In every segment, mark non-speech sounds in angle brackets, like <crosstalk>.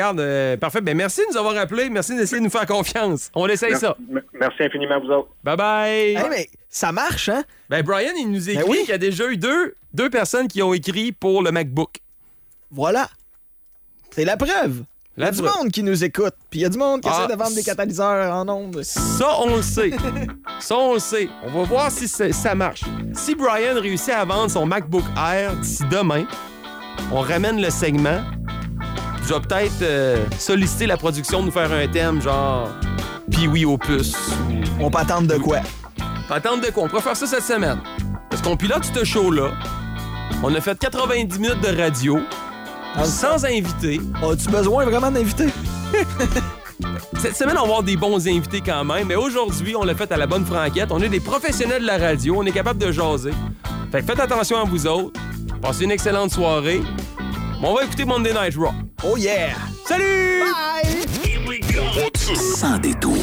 Regarde, euh, parfait. Ben, merci de nous avoir appelés. Merci d'essayer de nous faire confiance. On essaye ça. Merci infiniment à vous autres. Bye bye. Hey, mais ça marche, hein? Ben, Brian, il nous écrit Ben oui. qu'il y a déjà eu deux, deux personnes qui ont écrit pour le MacBook. Voilà. C'est la preuve. Il y a La du monde qui nous écoute, puis il y a du monde qui Ah, essaie de vendre des catalyseurs en ondes. Ça, on le sait. <laughs> Ça, on le sait. On va voir si ça, ça marche. Si Brian réussit à vendre son MacBook Air d'ici demain, on ramène le segment. Je vais peut-être euh, solliciter la production de nous faire un thème genre Pee-Wee au puce. On peut attendre de quoi? Attendre de quoi? On pourrait faire ça cette semaine. Parce qu'on pilote ce show-là. On a fait 90 minutes de radio. Sans invité. As-tu besoin vraiment d'invités? <laughs> Cette semaine, on va avoir des bons invités quand même, mais aujourd'hui, on l'a fait à la bonne franquette. On est des professionnels de la radio, on est capable de jaser. Fait que faites attention à vous autres. Passez une excellente soirée. On va écouter Monday Night Raw. Oh yeah! Salut! Sans détour.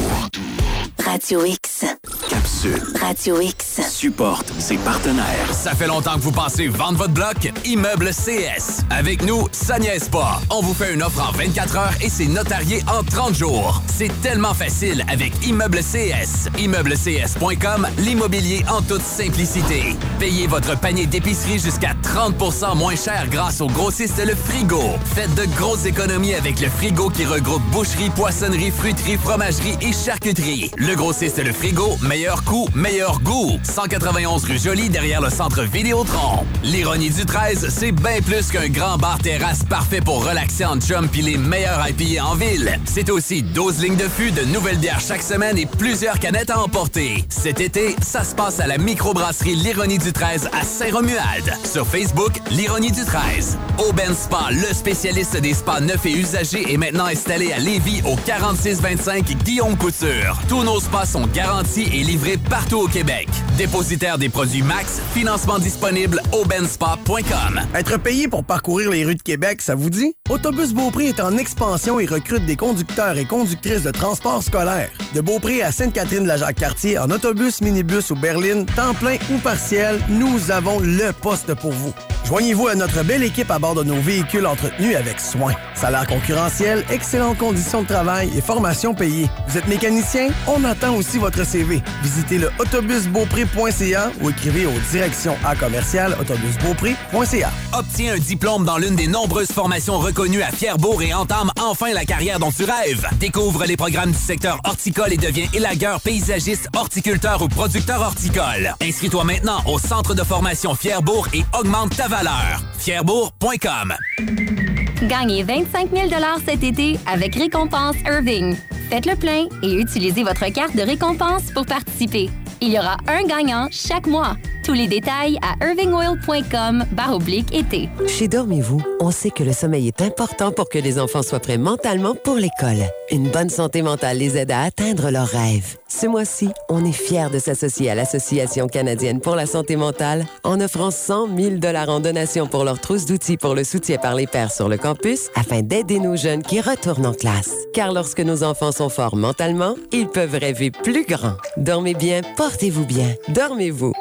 Radio X. Capsule. Radio X. Supporte ses partenaires. Ça fait longtemps que vous pensez vendre votre bloc? Immeuble CS. Avec nous, ça niaise pas. On vous fait une offre en 24 heures et c'est notarié en 30 jours. C'est tellement facile avec Immeuble CS. ImmeubleCS.com, l'immobilier en toute simplicité. Payez votre panier d'épicerie jusqu'à 30% moins cher grâce au grossiste Le Frigo. Faites de grosses économies avec le frigo qui regroupe boucherie, poissonnerie, fruiterie, fromagerie et charcuterie. Le grossiste Le Frigo, meilleur coût, meilleur goût. 191 rue Jolie derrière le centre Vidéotron. L'ironie du 13, c'est bien plus qu'un grand bar terrasse parfait pour relaxer en chum puis les meilleurs IPA en ville. C'est aussi 12 lignes de fût, de nouvelles bières chaque semaine et plusieurs canettes à emporter. Cet été, ça se passe à la microbrasserie L'ironie du 13 à Saint-Romuald. Sur Facebook, L'ironie du 13. Aubaine Spa, le spécialiste des spas neufs et usagés, est maintenant installé à Lévis au 4625 Guillaume Couture. Tous spas sont garantis et livrés partout au Québec. Dépositaire des produits Max, financement disponible aubenspa.com. Être payé pour parcourir les rues de Québec, ça vous dit? Autobus Beaupré est en expansion et recrute des conducteurs et conductrices de transport scolaire. De Beaupré à Sainte-Catherine-de-la-Jacques-Cartier, en autobus, minibus ou berline, temps plein ou partiel, nous avons le poste pour vous. Joignez-vous à notre belle équipe à bord de nos véhicules entretenus avec soin. Salaire concurrentiel, excellentes conditions de travail et formation payée. Vous êtes mécanicien? Attend aussi votre CV. Visitez le autobusbeaupré.ca ou écrivez aux directions à commercial autobusbeaupré.ca. Obtiens un diplôme dans l'une des nombreuses formations reconnues à Fierbourg et entame enfin la carrière dont tu rêves. Découvre les programmes du secteur horticole et deviens élagueur, paysagiste, horticulteur ou producteur horticole. Inscris-toi maintenant au centre de formation Fierbourg et augmente ta valeur. Fierbourg.com Gagnez 25 000 cet été avec Récompense Irving. Faites le plein et utilisez votre carte de récompense pour participer. Il y aura un gagnant chaque mois. Tous les détails à irvingoil.com oblique été. Chez Dormez-vous, on sait que le sommeil est important pour que les enfants soient prêts mentalement pour l'école. Une bonne santé mentale les aide à atteindre leurs rêves. Ce mois-ci, on est fiers de s'associer à l'Association canadienne pour la santé mentale en offrant 100 000 en donation pour leur trousse d'outils pour le soutien par les pairs sur le campus afin d'aider nos jeunes qui retournent en classe. Car lorsque nos enfants sont forts mentalement, ils peuvent rêver plus grand. Dormez bien, portez-vous bien, dormez-vous.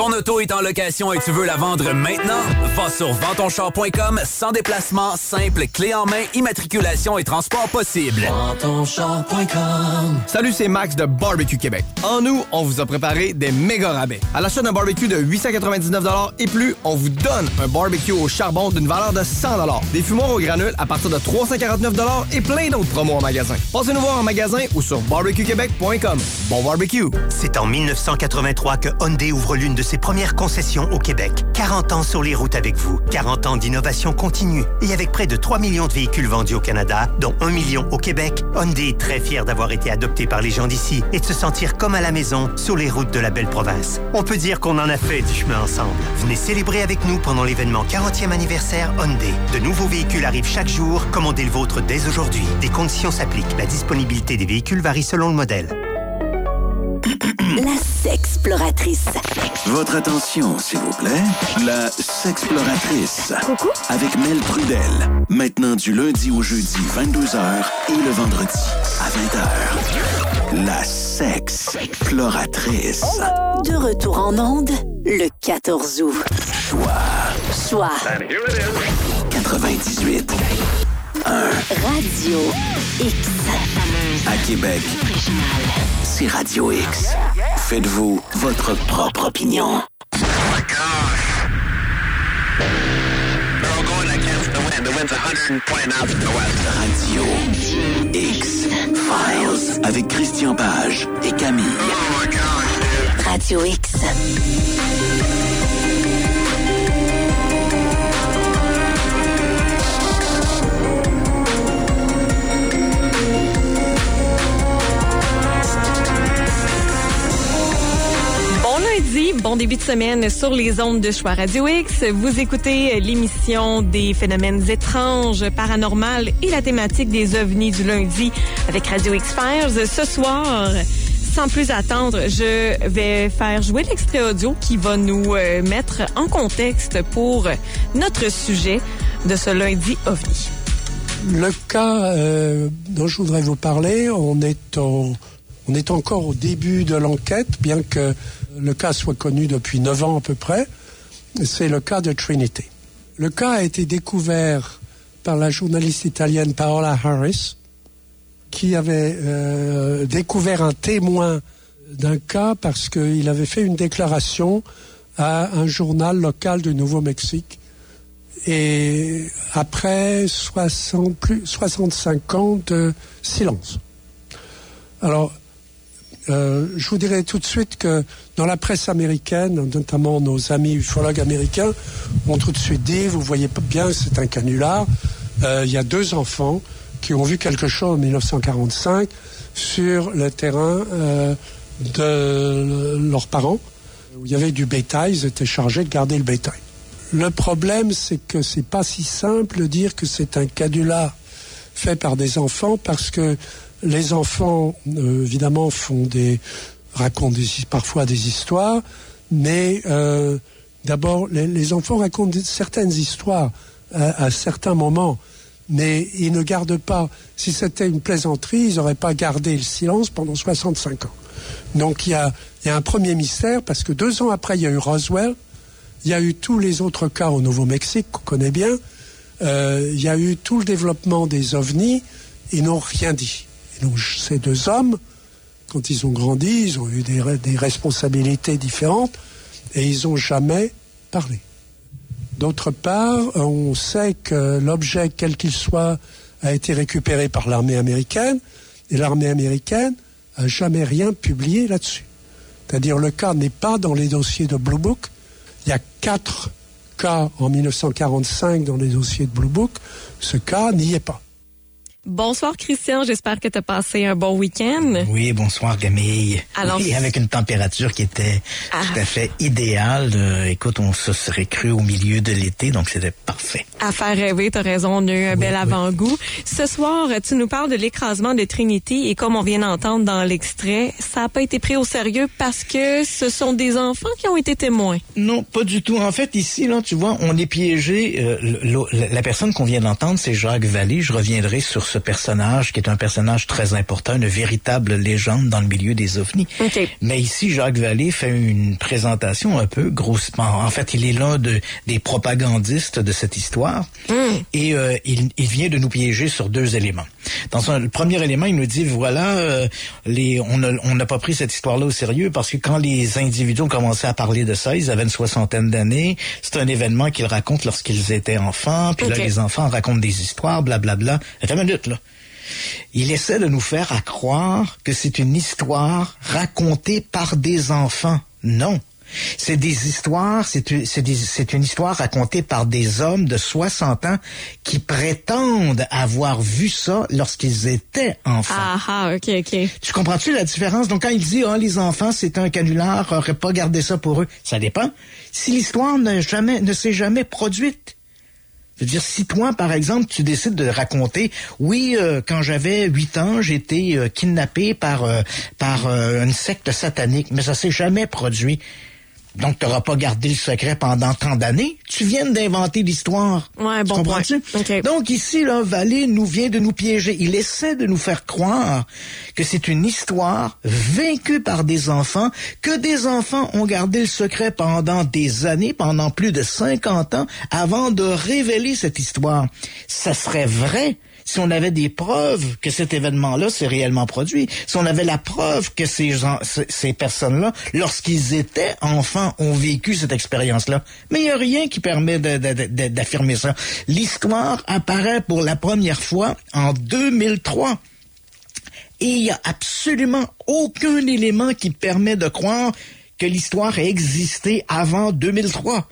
Ton auto est en location et tu veux la vendre maintenant? Va sur ventonchar.com sans déplacement, simple, clé en main, immatriculation et transport possible. Salut, c'est Max de Barbecue Québec. En nous, on vous a préparé des méga rabais. À l'achat d'un barbecue de 899 et plus, on vous donne un barbecue au charbon d'une valeur de 100 Des fumoirs au granule à partir de 349 et plein d'autres promos en magasin. Passez nous voir en magasin ou sur barbecuequebec.com. Bon barbecue! C'est en 1983 que Hyundai ouvre l'une de ses premières concessions au Québec. 40 ans sur les routes avec vous. 40 ans d'innovation continue. Et avec près de 3 millions de véhicules vendus au Canada, dont 1 million au Québec, Hyundai est très fier d'avoir été adopté par les gens d'ici et de se sentir comme à la maison sur les routes de la belle province. On peut dire qu'on en a fait du chemin ensemble. Venez célébrer avec nous pendant l'événement 40e anniversaire Hyundai. De nouveaux véhicules arrivent chaque jour. Commandez le vôtre dès aujourd'hui. Des conditions s'appliquent. La disponibilité des véhicules varie selon le modèle. <clears throat> La sexploratrice. Votre attention, s'il vous plaît. La sexploratrice. Coucou. Avec Mel Prudel. Maintenant du lundi au jeudi, 22h et le vendredi à 20h. La sexploratrice. De retour en onde, le 14 août. Choix Choix 98. Radio X. À Québec, Radio X. Faites-vous votre propre opinion. Radio X Files avec Christian Page et Camille. Radio X. bon début de semaine sur les ondes de Choix Radio X. Vous écoutez l'émission des phénomènes étranges, paranormales et la thématique des ovnis du lundi avec Radio X Files. Ce soir, sans plus attendre, je vais faire jouer l'extrait audio qui va nous euh, mettre en contexte pour notre sujet de ce lundi ovni. Le cas euh, dont je voudrais vous parler, on est, au- on est encore au début de l'enquête, bien que le cas soit connu depuis 9 ans à peu près. C'est le cas de Trinity. Le cas a été découvert par la journaliste italienne Paola Harris, qui avait euh, découvert un témoin d'un cas parce qu'il avait fait une déclaration à un journal local du Nouveau-Mexique. Et après 60, plus, 65 ans de silence. Alors, euh, je vous dirais tout de suite que dans la presse américaine, notamment nos amis ufologues américains, ont tout de suite dit, vous voyez bien, c'est un canular. Euh, Il y a deux enfants qui ont vu quelque chose en 1945 sur le terrain euh, de leurs parents, où il y avait du bétail, ils étaient chargés de garder le bétail. Le problème, c'est que c'est pas si simple de dire que c'est un canular fait par des enfants parce que les enfants, euh, évidemment, font des, racontent des- parfois des histoires, mais euh, d'abord, les, les enfants racontent certaines histoires à, à certains moments, mais ils ne gardent pas. Si c'était une plaisanterie, ils n'auraient pas gardé le silence pendant 65 ans. Donc il y a, y a un premier mystère parce que deux ans après, il y a eu Roswell, il y a eu tous les autres cas au Nouveau-Mexique qu'on connaît bien. Euh, il y a eu tout le développement des ovnis. Ils n'ont rien dit. Donc ces deux hommes, quand ils ont grandi, ils ont eu des, re- des responsabilités différentes et ils n'ont jamais parlé. D'autre part, on sait que l'objet, quel qu'il soit, a été récupéré par l'armée américaine et l'armée américaine a jamais rien publié là-dessus. C'est-à-dire le cas n'est pas dans les dossiers de Blue Book. Il y a quatre cas en 1945 dans les dossiers de Blue Book. Ce cas n'y est pas. Bonsoir Christian, j'espère que tu as passé un bon week-end. Oui, bonsoir Camille. Alors- oui, avec une température qui était Ah. tout à fait idéale. Euh, écoute, on se serait cru au milieu de l'été, donc c'était parfait. À faire rêver, t'as raison, on a eu un bel avant-goût. Ce soir, tu nous parles de l'écrasement de Trinity et comme on vient d'entendre dans l'extrait, ça n'a pas été pris au sérieux parce que ce sont des enfants qui ont été témoins. Non, pas du tout. En fait, ici, là, tu vois, on est piégé. euh, la personne qu'on vient d'entendre, c'est Jacques Vallée. Je reviendrai sur ce personnage, qui est un personnage très important, une véritable légende dans le milieu des ovnis. Mais ici, Jacques Vallée fait une présentation un peu grossement. En fait, il est l'un de, des propagandistes de cette histoire. Et euh, il, il vient de nous piéger sur deux éléments. Dans un, le premier élément, il nous dit, voilà, euh, les, on n'a on pas pris cette histoire-là au sérieux parce que quand les individus ont commencé à parler de ça, ils avaient une soixantaine d'années. C'est un événement qu'ils racontent lorsqu'ils étaient enfants. Puis là, les enfants racontent des histoires, blablabla. Une minute, là. Il essaie de nous faire à croire que c'est une histoire racontée par des enfants. Non. C'est des histoires, c'est une, histoire racontée par des hommes de 60 ans qui prétendent avoir vu ça lorsqu'ils étaient enfants. Ah ah, ok, ok. Tu comprends-tu la différence? Donc, quand il dit, ah, les enfants, c'est un canular, aurait pas gardé ça pour eux, ça dépend. Si l'histoire ne jamais, ne s'est jamais produite. Je veux dire, si toi, par exemple, tu décides de raconter, oui, euh, quand j'avais 8 ans, j'ai été euh, kidnappé par, euh, par euh, une secte satanique, mais ça s'est jamais produit. Donc, tu n'auras pas gardé le secret pendant tant d'années. Tu viens d'inventer l'histoire. Ouais, Tu bon comprends-tu? Donc, ici, là, Vallée nous vient de nous piéger. Il essaie de nous faire croire que c'est une histoire vaincue par des enfants, que des enfants ont gardé le secret pendant des années, pendant plus de 50 ans, avant de révéler cette histoire. Ça serait vrai si on avait des preuves que cet événement-là s'est réellement produit, si on avait la preuve que ces personnes-là, lorsqu'ils étaient enfants, ont vécu cette expérience-là. Mais il n'y a rien qui permet d'affirmer ça. L'histoire apparaît pour la première fois en 2003. Et il n'y a absolument aucun élément qui permet de croire que l'histoire a existé avant 2003.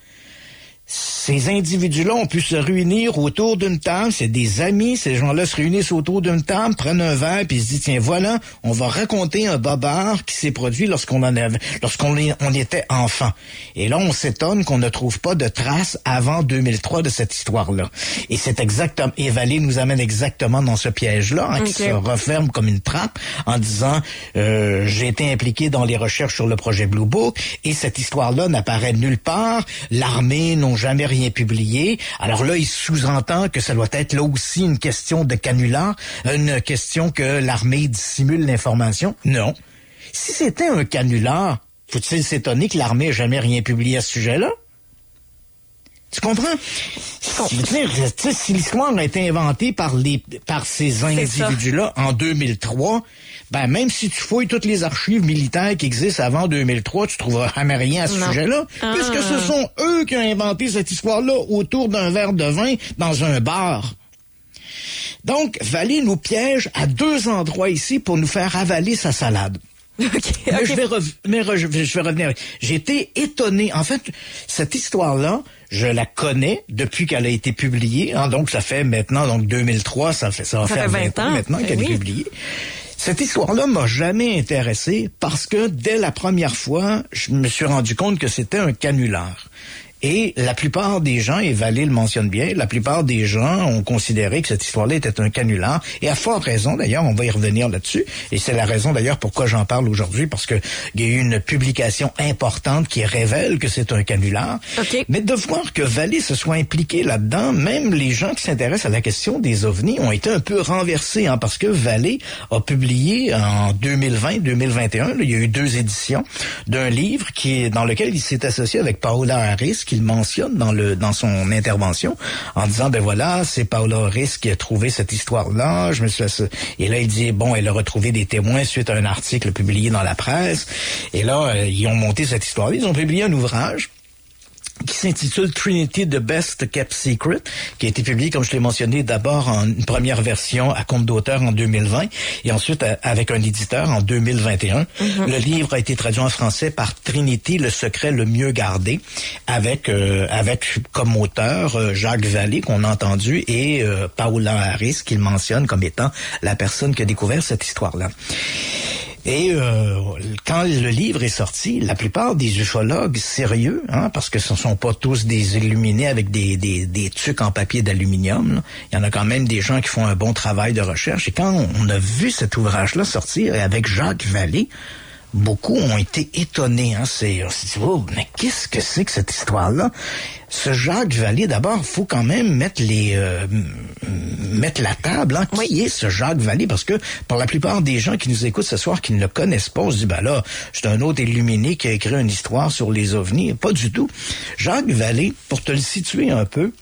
Ces individus-là ont pu se réunir autour d'une table, c'est des amis, ces gens-là se réunissent autour d'une table, prennent un verre, puis se disent, tiens, voilà, on va raconter un bobard qui s'est produit lorsqu'on en avait, lorsqu'on on était enfant. Et là, on s'étonne qu'on ne trouve pas de traces avant 2003 de cette histoire-là. Et c'est exactement, et Vallée nous amène exactement dans ce piège-là, hein, qui se referme comme une trappe en disant, euh, j'ai été impliqué dans les recherches sur le projet Blue Book, et cette histoire-là n'apparaît nulle part. L'armée n'ont jamais rien publié. Alors là, il sous-entend que ça doit être là aussi une question de canular, une question que l'armée dissimule l'information. Non. Si c'était un canular, faut-il s'étonner que l'armée ait jamais rien publié à ce sujet-là? Tu comprends? Je veux dire, tu sais, si l'histoire a été inventée par les par ces individus-là en 2003, ben même si tu fouilles toutes les archives militaires qui existent avant 2003, tu trouveras jamais rien à ce sujet-là, Ah. puisque ce sont eux qui ont inventé cette histoire-là autour d'un verre de vin dans un bar. Donc, Vallée nous piège à deux endroits ici pour nous faire avaler sa salade. <laughs> Mais je vais, mais re- je vais revenir. J'ai été étonné. En fait, cette histoire-là, je la connais depuis qu'elle a été publiée. hein. donc, ça fait maintenant, donc 2003, ça fait ça va Ça faire fait 20 ans 20 ans. maintenant Ben qu'elle oui. est publiée. Cette histoire-là m'a jamais intéressé parce que dès la première fois, je me suis rendu compte que c'était un canular. Et la plupart des gens, et Vallée le mentionne bien, la plupart des gens ont considéré que cette histoire-là était un canular. Et à fort raison, d'ailleurs, on va y revenir là-dessus. Et c'est la raison, d'ailleurs, pourquoi j'en parle aujourd'hui, parce que il y a eu une publication importante qui révèle que c'est un canular. Mais de voir que Vallée se soit impliqué là-dedans, même les gens qui s'intéressent à la question des ovnis ont été un peu renversés, hein, parce que Vallée a publié en 2020-2021, il y a eu deux éditions d'un livre qui est dans lequel il s'est associé avec Paola Harris, qu'il mentionne dans le dans son intervention, en disant ben voilà, c'est Paola Harris qui a trouvé cette histoire-là. Je me suis et là il dit bon, elle a retrouvé des témoins suite à un article publié dans la presse. Et là euh, ils ont monté cette histoire. Ils ont publié un ouvrage qui s'intitule Trinity the Best Kept Secret, qui a été publié, comme je l'ai mentionné, d'abord en une première version à compte d'auteur en 2020 et ensuite avec un éditeur en 2021. Le livre a été traduit en français par Trinity, le secret le mieux gardé, avec euh, avec comme auteur euh, Jacques Vallée qu'on a entendu et euh, Paola Harris qu'il mentionne comme étant la personne qui a découvert cette histoire-là. Et euh, quand le livre est sorti, la plupart des ufologues sérieux, hein, parce que ce ne sont pas tous des illuminés avec des, des, des tucs en papier d'aluminium, il y en a quand même des gens qui font un bon travail de recherche. Et quand on a vu cet ouvrage-là sortir et avec Jacques Vallée, beaucoup ont été étonnés. Hein. C'est, on s'est dit, oh, mais qu'est-ce que c'est que cette histoire-là? Ce Jacques Vallée, d'abord, faut quand même mettre les euh, mettre la table. Hein. Qui est ce Jacques Vallée? Parce que pour la plupart des gens qui nous écoutent ce soir, qui ne le connaissent pas, on se dit, ben là, c'est un autre illuminé qui a écrit une histoire sur les ovnis. Pas du tout. Jacques Vallée, pour te le situer un peu,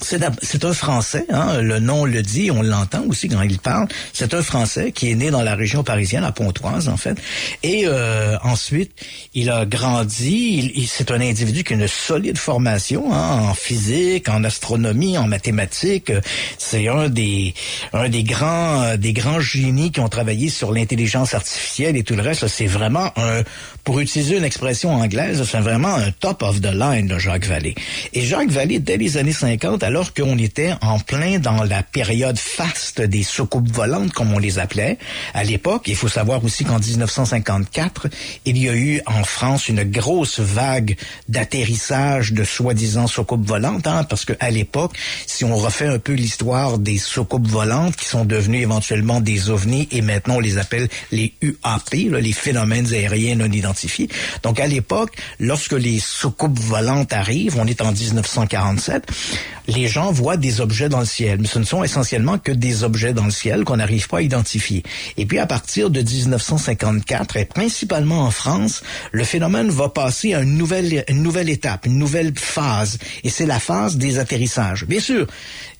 c'est un Français, hein, le nom le dit, on l'entend aussi quand il parle. C'est un Français qui est né dans la région parisienne, à Pontoise en fait. Et euh, ensuite, il a grandi. Il, il- c'est un individu qui a une solide formation hein, en physique, en astronomie, en mathématiques. C'est un des un des grands des grands génies qui ont travaillé sur l'intelligence artificielle et tout le reste. C'est vraiment un, pour utiliser une expression anglaise, c'est vraiment un top of the line de Jacques Vallée. Et Jacques Vallée, dès les années 50, alors qu'on était en plein dans la période faste des soucoupes volantes, comme on les appelait à l'époque. Il faut savoir aussi qu'en 1954, il y a eu en France une grosse vague d'atterrissage de soi-disant soucoupes volantes, hein, parce que à l'époque, si on refait un peu l'histoire des soucoupes volantes qui sont devenues éventuellement des ovnis et maintenant on les appelle les UAP, là, les phénomènes aériens non identifiés. Donc à l'époque, lorsque les soucoupes volantes arrivent, on est en 1947, les gens voient des objets dans le ciel, mais ce ne sont essentiellement que des objets dans le ciel qu'on n'arrive pas à identifier. Et puis à partir de 1954, et principalement en France, le phénomène va passer à une nouvelle, une nouvelle étape, une nouvelle phase, et c'est la phase des atterrissages. Bien sûr,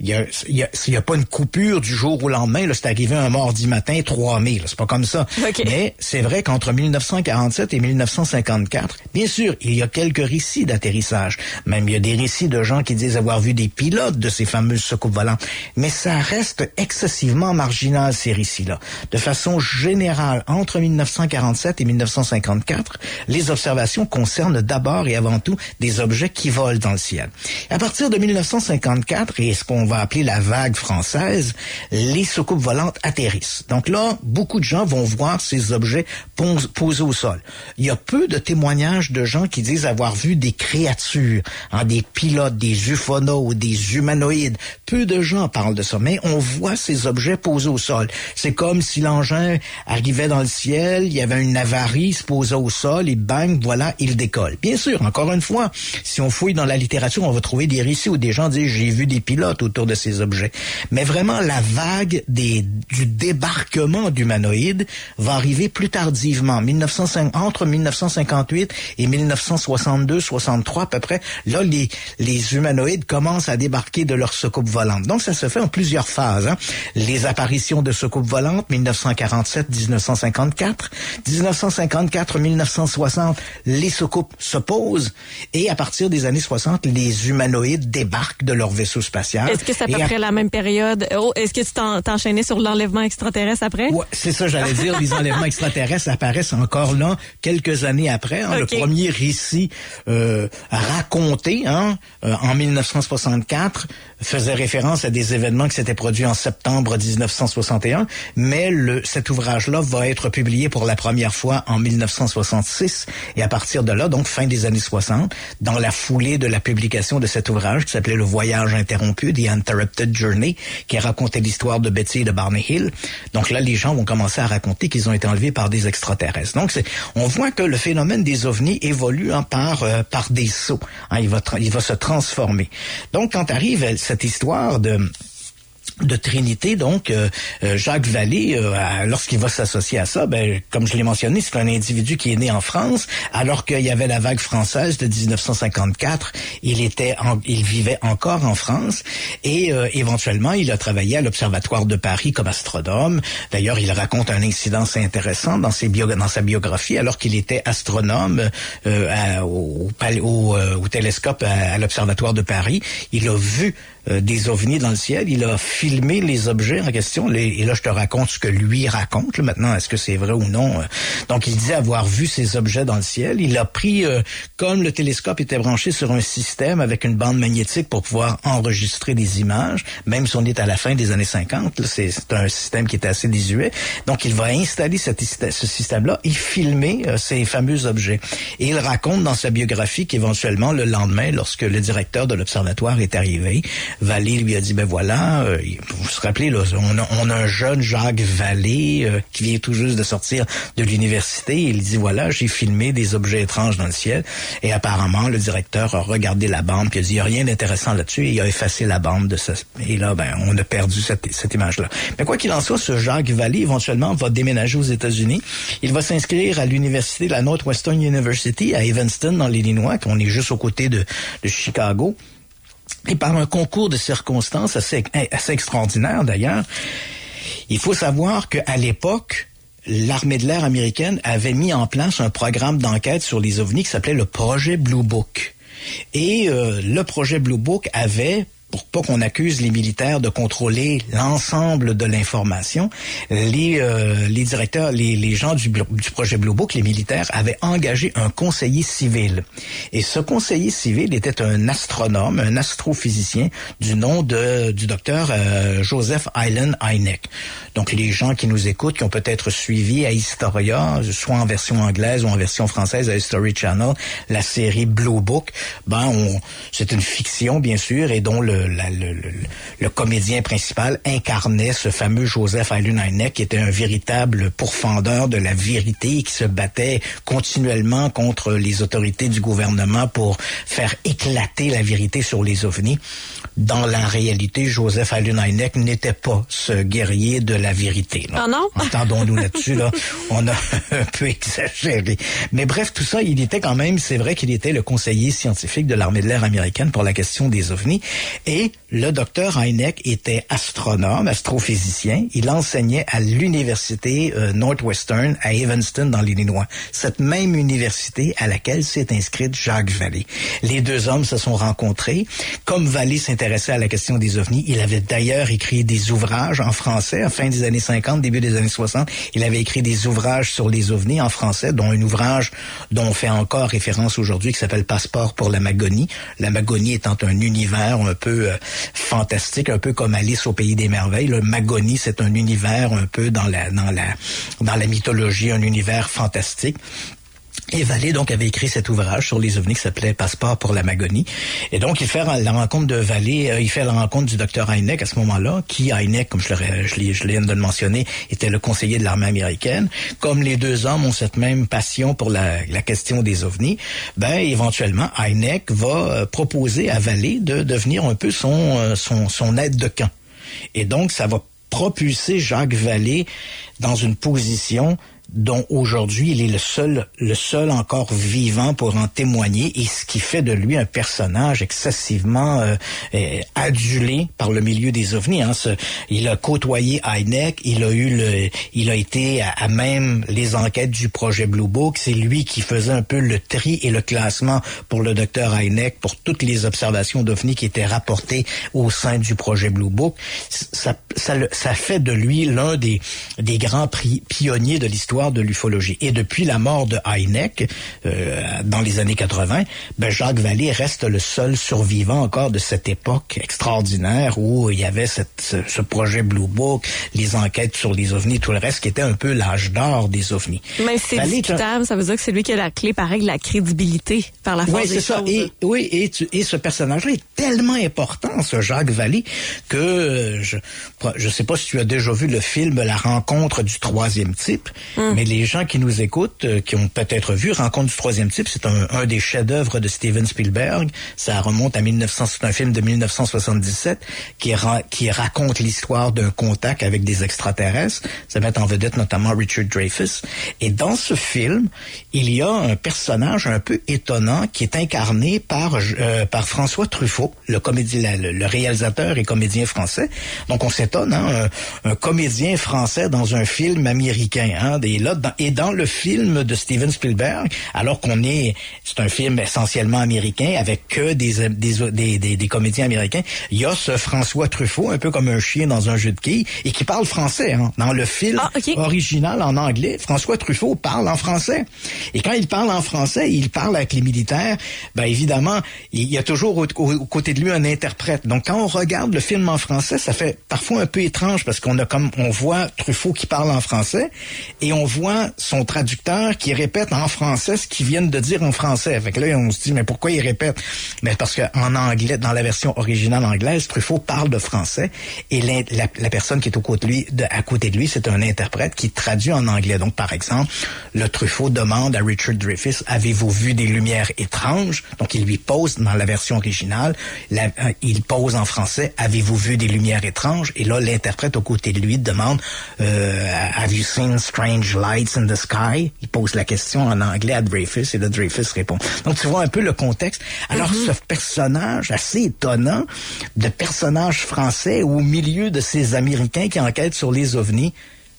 il y a, y a, y a pas une coupure du jour au lendemain, c'est arrivé un mardi matin, 3 mai, c'est pas comme ça. Mais c'est vrai qu'entre 1947 et 1954, bien sûr, il y a quelques récits d'atterrissage. Même il y a des récits de gens qui disent avoir vu des pilotes de ces fameuses soucoupes volantes. Mais ça reste excessivement marginal, ces récits-là. De façon générale, entre 1947 et 1954, les observations concernent d'abord et avant tout des objets qui volent dans le ciel. À partir de 1954, et ce qu'on va appeler la vague française, les soucoupes volantes atterrissent. Donc là, beaucoup de gens vont voir ces objets posés au sol. Il y a peu de témoignages de gens qui disent avoir vu des créatures, hein, des pilotes, des ufonautes, des humanoïdes. Peu de gens parlent de ça, mais on voit ces objets posés au sol. C'est comme si l'engin arrivait dans le ciel, il y avait une avarie, se posait au sol et bang, voilà, il décolle. Bien sûr, encore une fois, si on fouille dans la littérature, on va trouver des récits où des gens disent j'ai vu des pilotes autour de ces objets. Mais vraiment, la vague du débarquement d'humanoïdes va arriver plus tardivement, 1905, entre 1958 et 1962-63 à peu près. Là, les, les humanoïdes commencent à débarquer de leur soucoupe volante. Donc, ça se fait en plusieurs phases. Hein. Les apparitions de soucoupes volantes, 1947-1954. 1954-1960, les soucoupes se posent. Et à partir des années 60, les humanoïdes débarquent de leur vaisseau spatial. Est-ce que c'est à peu près la même période? Oh, Est-ce que tu t'enchaînais sur l'enlèvement extraterrestre après? Ouais, c'est ça, j'allais dire. Les enlèvements extraterrestres apparaissent encore là, quelques années après. Hein, Okay. Le premier récit euh, raconté hein, euh, en 1964 faisait référence à des événements qui s'étaient produits en septembre 1961, mais le, cet ouvrage-là va être publié pour la première fois en 1966 et à partir de là, donc fin des années 60, dans la foulée de la publication de cet ouvrage qui s'appelait Le Voyage interrompu, The Interrupted Journey, qui racontait l'histoire de Betty et de Barney Hill. Donc là, les gens vont commencer à raconter qu'ils ont été enlevés par des extraterrestres. Donc on voit que le phénomène des ovnis évolue hein, par euh, par des sauts. Hein, il va il va se transformer. Donc quand arrive euh, cette histoire de de Trinité, donc euh, euh, Jacques Vallée, euh, lorsqu'il va s'associer à ça, ben, comme je l'ai mentionné, c'est un individu qui est né en France, alors qu'il y avait la vague française de 1954. Il était, en- il vivait encore en France et euh, éventuellement, il a travaillé à l'Observatoire de Paris comme astronome. D'ailleurs, il raconte un incident assez intéressant dans, ses bio- dans sa biographie, alors qu'il était astronome euh, à- au, pal- au, euh, au télescope à, à l'Observatoire de Paris. Il a vu euh, des ovnis dans le ciel. Il a filmé les objets en question. Et là, je te raconte ce que lui raconte. là. Maintenant, est-ce que c'est vrai ou non? euh. Donc, il disait avoir vu ces objets dans le ciel. Il a pris, euh, comme le télescope était branché sur un système avec une bande magnétique pour pouvoir enregistrer des images, même si on est à la fin des années 50, là, c'est un système qui était assez désuet. Donc, il va installer ce système-là et filmer euh, ces fameux objets. Et il raconte dans sa biographie qu'éventuellement, le lendemain, lorsque le directeur de l'observatoire est arrivé, Vallée lui a dit, ben voilà, euh, vous vous rappelez, là, on, a, un jeune Jacques Vallée euh, qui vient tout juste de sortir de l'université. Il dit, voilà, j'ai filmé des objets étranges dans le ciel. Et apparemment, le directeur a regardé la bande puis a dit, il n'y a rien d'intéressant là-dessus. Et il a effacé la bande de ça. Et là, ben, on a perdu cette, cette image-là. Mais quoi qu'il en soit, ce Jacques Vallée, éventuellement, va déménager aux États-Unis. Il va s'inscrire à l'université la Northwestern University à Evanston, dans l'Illinois, qu'on est juste aux côtés de, de Chicago. Et par un concours de circonstances assez, assez extraordinaire d'ailleurs, il faut savoir qu'à l'époque, l'armée de l'air américaine avait mis en place un programme d'enquête sur les ovnis qui s'appelait le projet Blue Book. Et euh, le projet Blue Book avait pour pas qu'on accuse les militaires de contrôler l'ensemble de l'information, les, euh, les directeurs, les, les gens du, du projet Blue Book, les militaires, avaient engagé un conseiller civil. Et ce conseiller civil était un astronome, un astrophysicien du nom de, du docteur euh, Joseph Island Hynek. Donc les gens qui nous écoutent, qui ont peut-être suivi à Historia, soit en version anglaise ou en version française à History Channel, la série Blue Book, ben c'est une fiction bien sûr et dont le, la, le, le, le, comédien principal incarnait ce fameux Joseph Hynek qui était un véritable pourfendeur de la vérité et qui se battait continuellement contre les autorités du gouvernement pour faire éclater la vérité sur les ovnis. Dans la réalité, Joseph Hynek n'était pas ce guerrier de la vérité. Là. Ah non? Entendons-nous là-dessus, là. <laughs> On a un peu exagéré. Mais bref, tout ça, il était quand même, c'est vrai qu'il était le conseiller scientifique de l'armée de l'air américaine pour la question des ovnis. Et le docteur Hynek était astronome, astrophysicien. Il enseignait à l'université euh, Northwestern à Evanston dans l'Illinois. Cette même université à laquelle s'est inscrite Jacques Vallée. Les deux hommes se sont rencontrés. Comme Vallée s'intéressait à la question des ovnis, il avait d'ailleurs écrit des ouvrages en français à fin des années 50, début des années 60. Il avait écrit des ouvrages sur les ovnis en français, dont un ouvrage dont on fait encore référence aujourd'hui qui s'appelle Passeport pour la Magonie. La Magonie étant un univers un peu euh, fantastique, un peu comme Alice au pays des merveilles. Le Magonie, c'est un univers un peu dans la dans la dans la mythologie, un univers fantastique. Et Vallée, donc, avait écrit cet ouvrage sur les ovnis qui s'appelait Passeport pour la Magonie. Et donc, il fait la rencontre de Vallée, euh, il fait la rencontre du docteur Heineck à ce moment-là, qui, Heineck, comme je, je, je viens de le mentionner, était le conseiller de l'armée américaine. Comme les deux hommes ont cette même passion pour la, la question des ovnis, ben, éventuellement, Heineck va euh, proposer à Vallée de devenir un peu son, euh, son, son aide de camp. Et donc, ça va propulser Jacques Vallée dans une position dont aujourd'hui il est le seul, le seul encore vivant pour en témoigner et ce qui fait de lui un personnage excessivement euh, euh, adulé par le milieu des ovnis. Hein. Il a côtoyé Heineck, il a eu le, il a été à, à, même les enquêtes du projet Blue Book. C'est lui qui faisait un peu le tri et le classement pour le docteur Heineck pour toutes les observations d'ovnis qui étaient rapportées au sein du projet Blue Book. Ça, ça, ça fait de lui l'un des, des grands pionniers de l'histoire de l'ufologie. Et depuis la mort de Heineck, euh, dans les années 80, ben Jacques Vallée reste le seul survivant encore de cette époque extraordinaire où il y avait cette, ce, ce, projet Blue Book, les enquêtes sur les ovnis, tout le reste qui était un peu l'âge d'or des ovnis. Mais c'est discutable, ça veut dire que c'est lui qui a la clé, pareil, de la crédibilité par la force oui, des ça. choses. Et, oui, et, tu, et ce personnage-là est tellement important, ce Jacques Vallée, que je je sais pas si tu as déjà vu le film La rencontre du troisième type, mm. Mais les gens qui nous écoutent, euh, qui ont peut-être vu Rencontre du troisième type, c'est un, un, des chefs-d'œuvre de Steven Spielberg. Ça remonte à 1900, c'est un film de 1977 qui, qui raconte l'histoire d'un contact avec des extraterrestres. Ça met en vedette notamment Richard Dreyfuss. Et dans ce film, il y a un personnage un peu étonnant qui est incarné par euh, par François Truffaut, le comédien, le, réalisateur et comédien français. Donc on s'étonne, hein, un, comédien français dans un film américain. Hein, là, dans, et dans le film de Steven Spielberg, alors qu'on est, c'est un film essentiellement américain avec que des des, des, des, des comédiens américains, il y a ce François Truffaut, un peu comme un chien dans un jeu de quilles, et qui parle français. Hein. Dans le film ah, okay. original en anglais, François Truffaut parle en français. Et quand il parle en français, il parle avec les militaires, ben évidemment, il y a toujours au, au, au côté de lui un interprète. Donc quand on regarde le film en français, ça fait parfois un peu étrange parce qu'on a comme on voit Truffaut qui parle en français et on voit son traducteur qui répète en français ce qu'ils viennent de dire en français. Avec là, on se dit mais pourquoi il répète? Mais parce que en anglais, dans la version originale anglaise, Truffaut parle de français et la, personne qui est au côté de lui, à côté de lui, c'est un interprète qui traduit en anglais. Donc par exemple, le Truffaut demande à Richard Dreyfuss avez-vous vu des lumières étranges? Donc il lui pose dans la version originale, euh, il pose en français avez-vous vu des lumières étranges? Et là, l'interprète au côté de lui demande euh, Have you seen strange lights in the sky Il pose la question en anglais à Dreyfus et là, Dreyfus répond. Donc, tu vois un peu le contexte. Alors, mm -hmm. ce personnage assez étonnant de personnage français au milieu de ces Américains qui enquêtent sur les ovnis,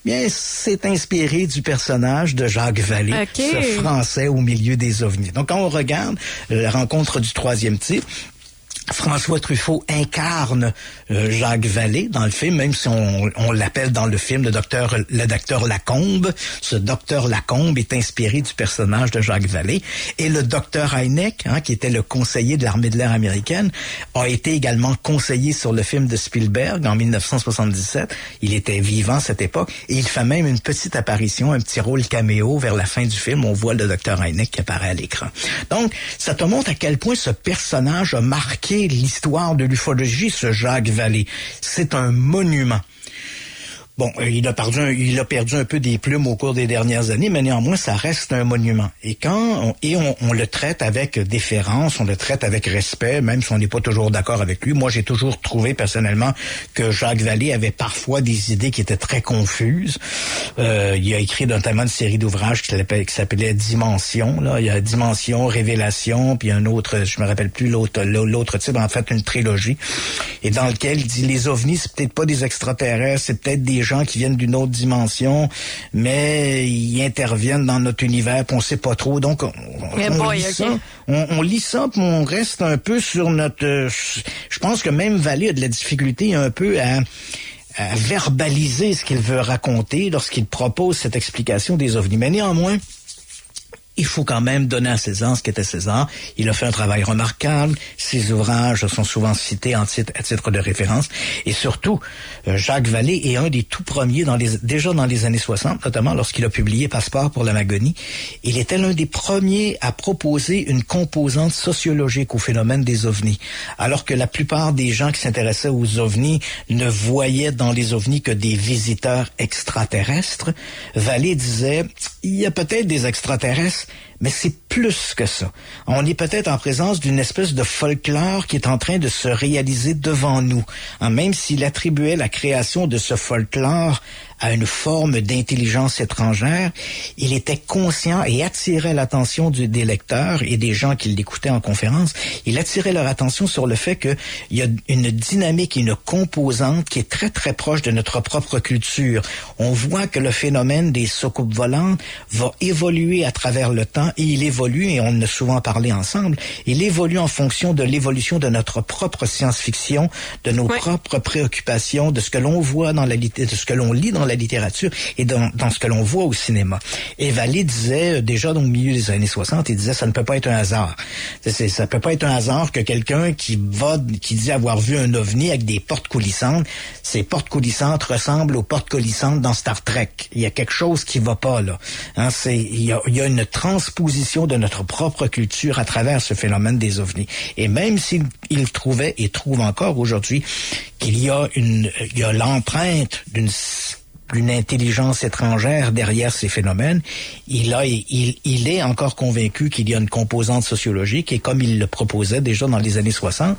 bien, c'est inspiré du personnage de Jacques Vallée, okay. ce Français au milieu des ovnis. Donc, quand on regarde la rencontre du troisième type, François Truffaut incarne euh, Jacques Vallée dans le film, même si on, on l'appelle dans le film le docteur le docteur Lacombe. Ce docteur Lacombe est inspiré du personnage de Jacques Vallée. Et le docteur Heineck, hein, qui était le conseiller de l'armée de l'air américaine, a été également conseiller sur le film de Spielberg en 1977. Il était vivant à cette époque et il fait même une petite apparition, un petit rôle caméo vers la fin du film. On voit le docteur Heineck qui apparaît à l'écran. Donc, ça te montre à quel point ce personnage a marqué l'histoire de l'ufologie, ce Jacques Vallée. C'est un monument. Bon, euh, il a perdu, un, il a perdu un peu des plumes au cours des dernières années, mais néanmoins, ça reste un monument. Et quand on, et on, on le traite avec déférence, on le traite avec respect, même si on n'est pas toujours d'accord avec lui. Moi, j'ai toujours trouvé personnellement que Jacques Vallée avait parfois des idées qui étaient très confuses. Euh, il a écrit notamment une série d'ouvrages qui s'appelait Dimension. Là, il y a Dimension, Révélation, puis un autre, je me rappelle plus l'autre, l'autre type, en fait, une trilogie, et dans lequel il dit les ovnis, c'est peut-être pas des extraterrestres, c'est peut-être des gens qui viennent d'une autre dimension, mais ils interviennent dans notre univers, puis on sait pas trop. Donc, on, on, boy, lit, okay. ça, on, on lit ça, puis on reste un peu sur notre... euh, je pense que même Vallée a de la difficulté un peu à à verbaliser ce qu'il veut raconter lorsqu'il propose cette explication des ovnis. Mais néanmoins, il faut quand même donner à César ce qu'était César. Il a fait un travail remarquable. Ses ouvrages sont souvent cités en titre, à titre de référence. Et surtout, euh, Jacques Vallée est un des tout premiers, dans les, déjà dans les années 60, notamment lorsqu'il a publié Passeport pour la Magonie. Il était l'un des premiers à proposer une composante sociologique au phénomène des ovnis. Alors que la plupart des gens qui s'intéressaient aux ovnis ne voyaient dans les ovnis que des visiteurs extraterrestres, Vallée disait, il y a peut-être des extraterrestres, mais c'est plus que ça. On est peut-être en présence d'une espèce de folklore qui est en train de se réaliser devant nous. Hein, même s'il attribuait la création de ce folklore à une forme d'intelligence étrangère, il était conscient et attirait l'attention des lecteurs et des gens qui l'écoutaient en conférence. Il attirait leur attention sur le fait qu'il y a une dynamique une composante qui est très très proche de notre propre culture. On voit que le phénomène des soucoupes volantes va évoluer à travers le temps et il évolue, et on en a souvent parlé ensemble, il évolue en fonction de l'évolution de notre propre science-fiction, de nos propres préoccupations, de ce que l'on voit dans la de ce que l'on lit dans la littérature et dans, dans ce que l'on voit au cinéma. Et Vallée disait, euh, déjà le milieu des années 60, il disait, ça ne peut pas être un hasard. C'est- ça peut pas être un hasard que quelqu'un qui va, qui dit avoir vu un ovni avec des portes coulissantes, ces portes coulissantes ressemblent aux portes coulissantes dans Star Trek. Il y a quelque chose qui va pas, là. Hein, c'est, il y a, il y a une transposition de notre propre culture à travers ce phénomène des ovnis. Et même s'il il trouvait et trouve encore aujourd'hui qu'il y a une, il y a l'empreinte d'une d'une intelligence étrangère derrière ces phénomènes, il, est encore convaincu qu'il y a une composante sociologique et comme il le proposait déjà dans les années 60,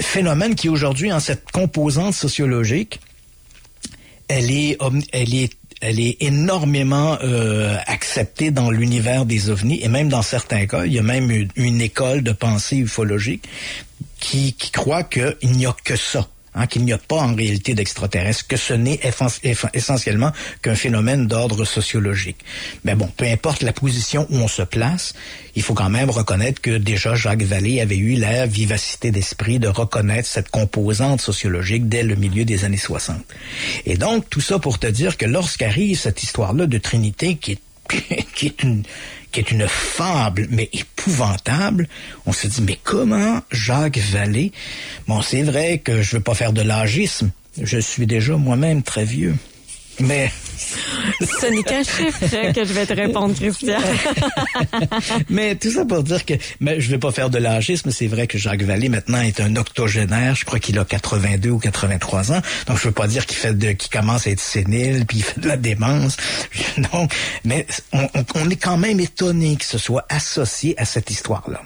phénomène qui aujourd'hui, en cette composante sociologique, elle est, elle est elle est énormément euh, acceptée dans l'univers des ovnis et même dans certains cas, il y a même une, une école de pensée ufologique qui croit qu'il n'y a que ça. Hein, qu'il n'y a pas en réalité d'extraterrestres, que ce n'est essentiellement qu'un phénomène d'ordre sociologique. Mais bon, peu importe la position où on se place, il faut quand même reconnaître que déjà Jacques Vallée avait eu la vivacité d'esprit de reconnaître cette composante sociologique dès le milieu des années 60. Et donc, tout ça pour te dire que lorsqu'arrive cette histoire-là de Trinité qui est <laughs> qui est une est une fable mais épouvantable, on se dit mais comment Jacques Vallée? Bon, c'est vrai que je veux pas faire de l'âgisme, je suis déjà moi-même très vieux. Mais Ce n'est qu'un chiffre que je vais te répondre, Christian. <laughs> mais tout ça pour dire que mais je vais pas faire de l'âgisme, c'est vrai que Jacques Vallée maintenant est un octogénaire, je crois qu'il a 82 ou 83 ans. Donc je veux pas dire qu'il fait de qu'il commence à être sénile puis il fait de la démence. <laughs> Non, mais on, on- on est quand même étonné que ce soit associé à cette histoire-là.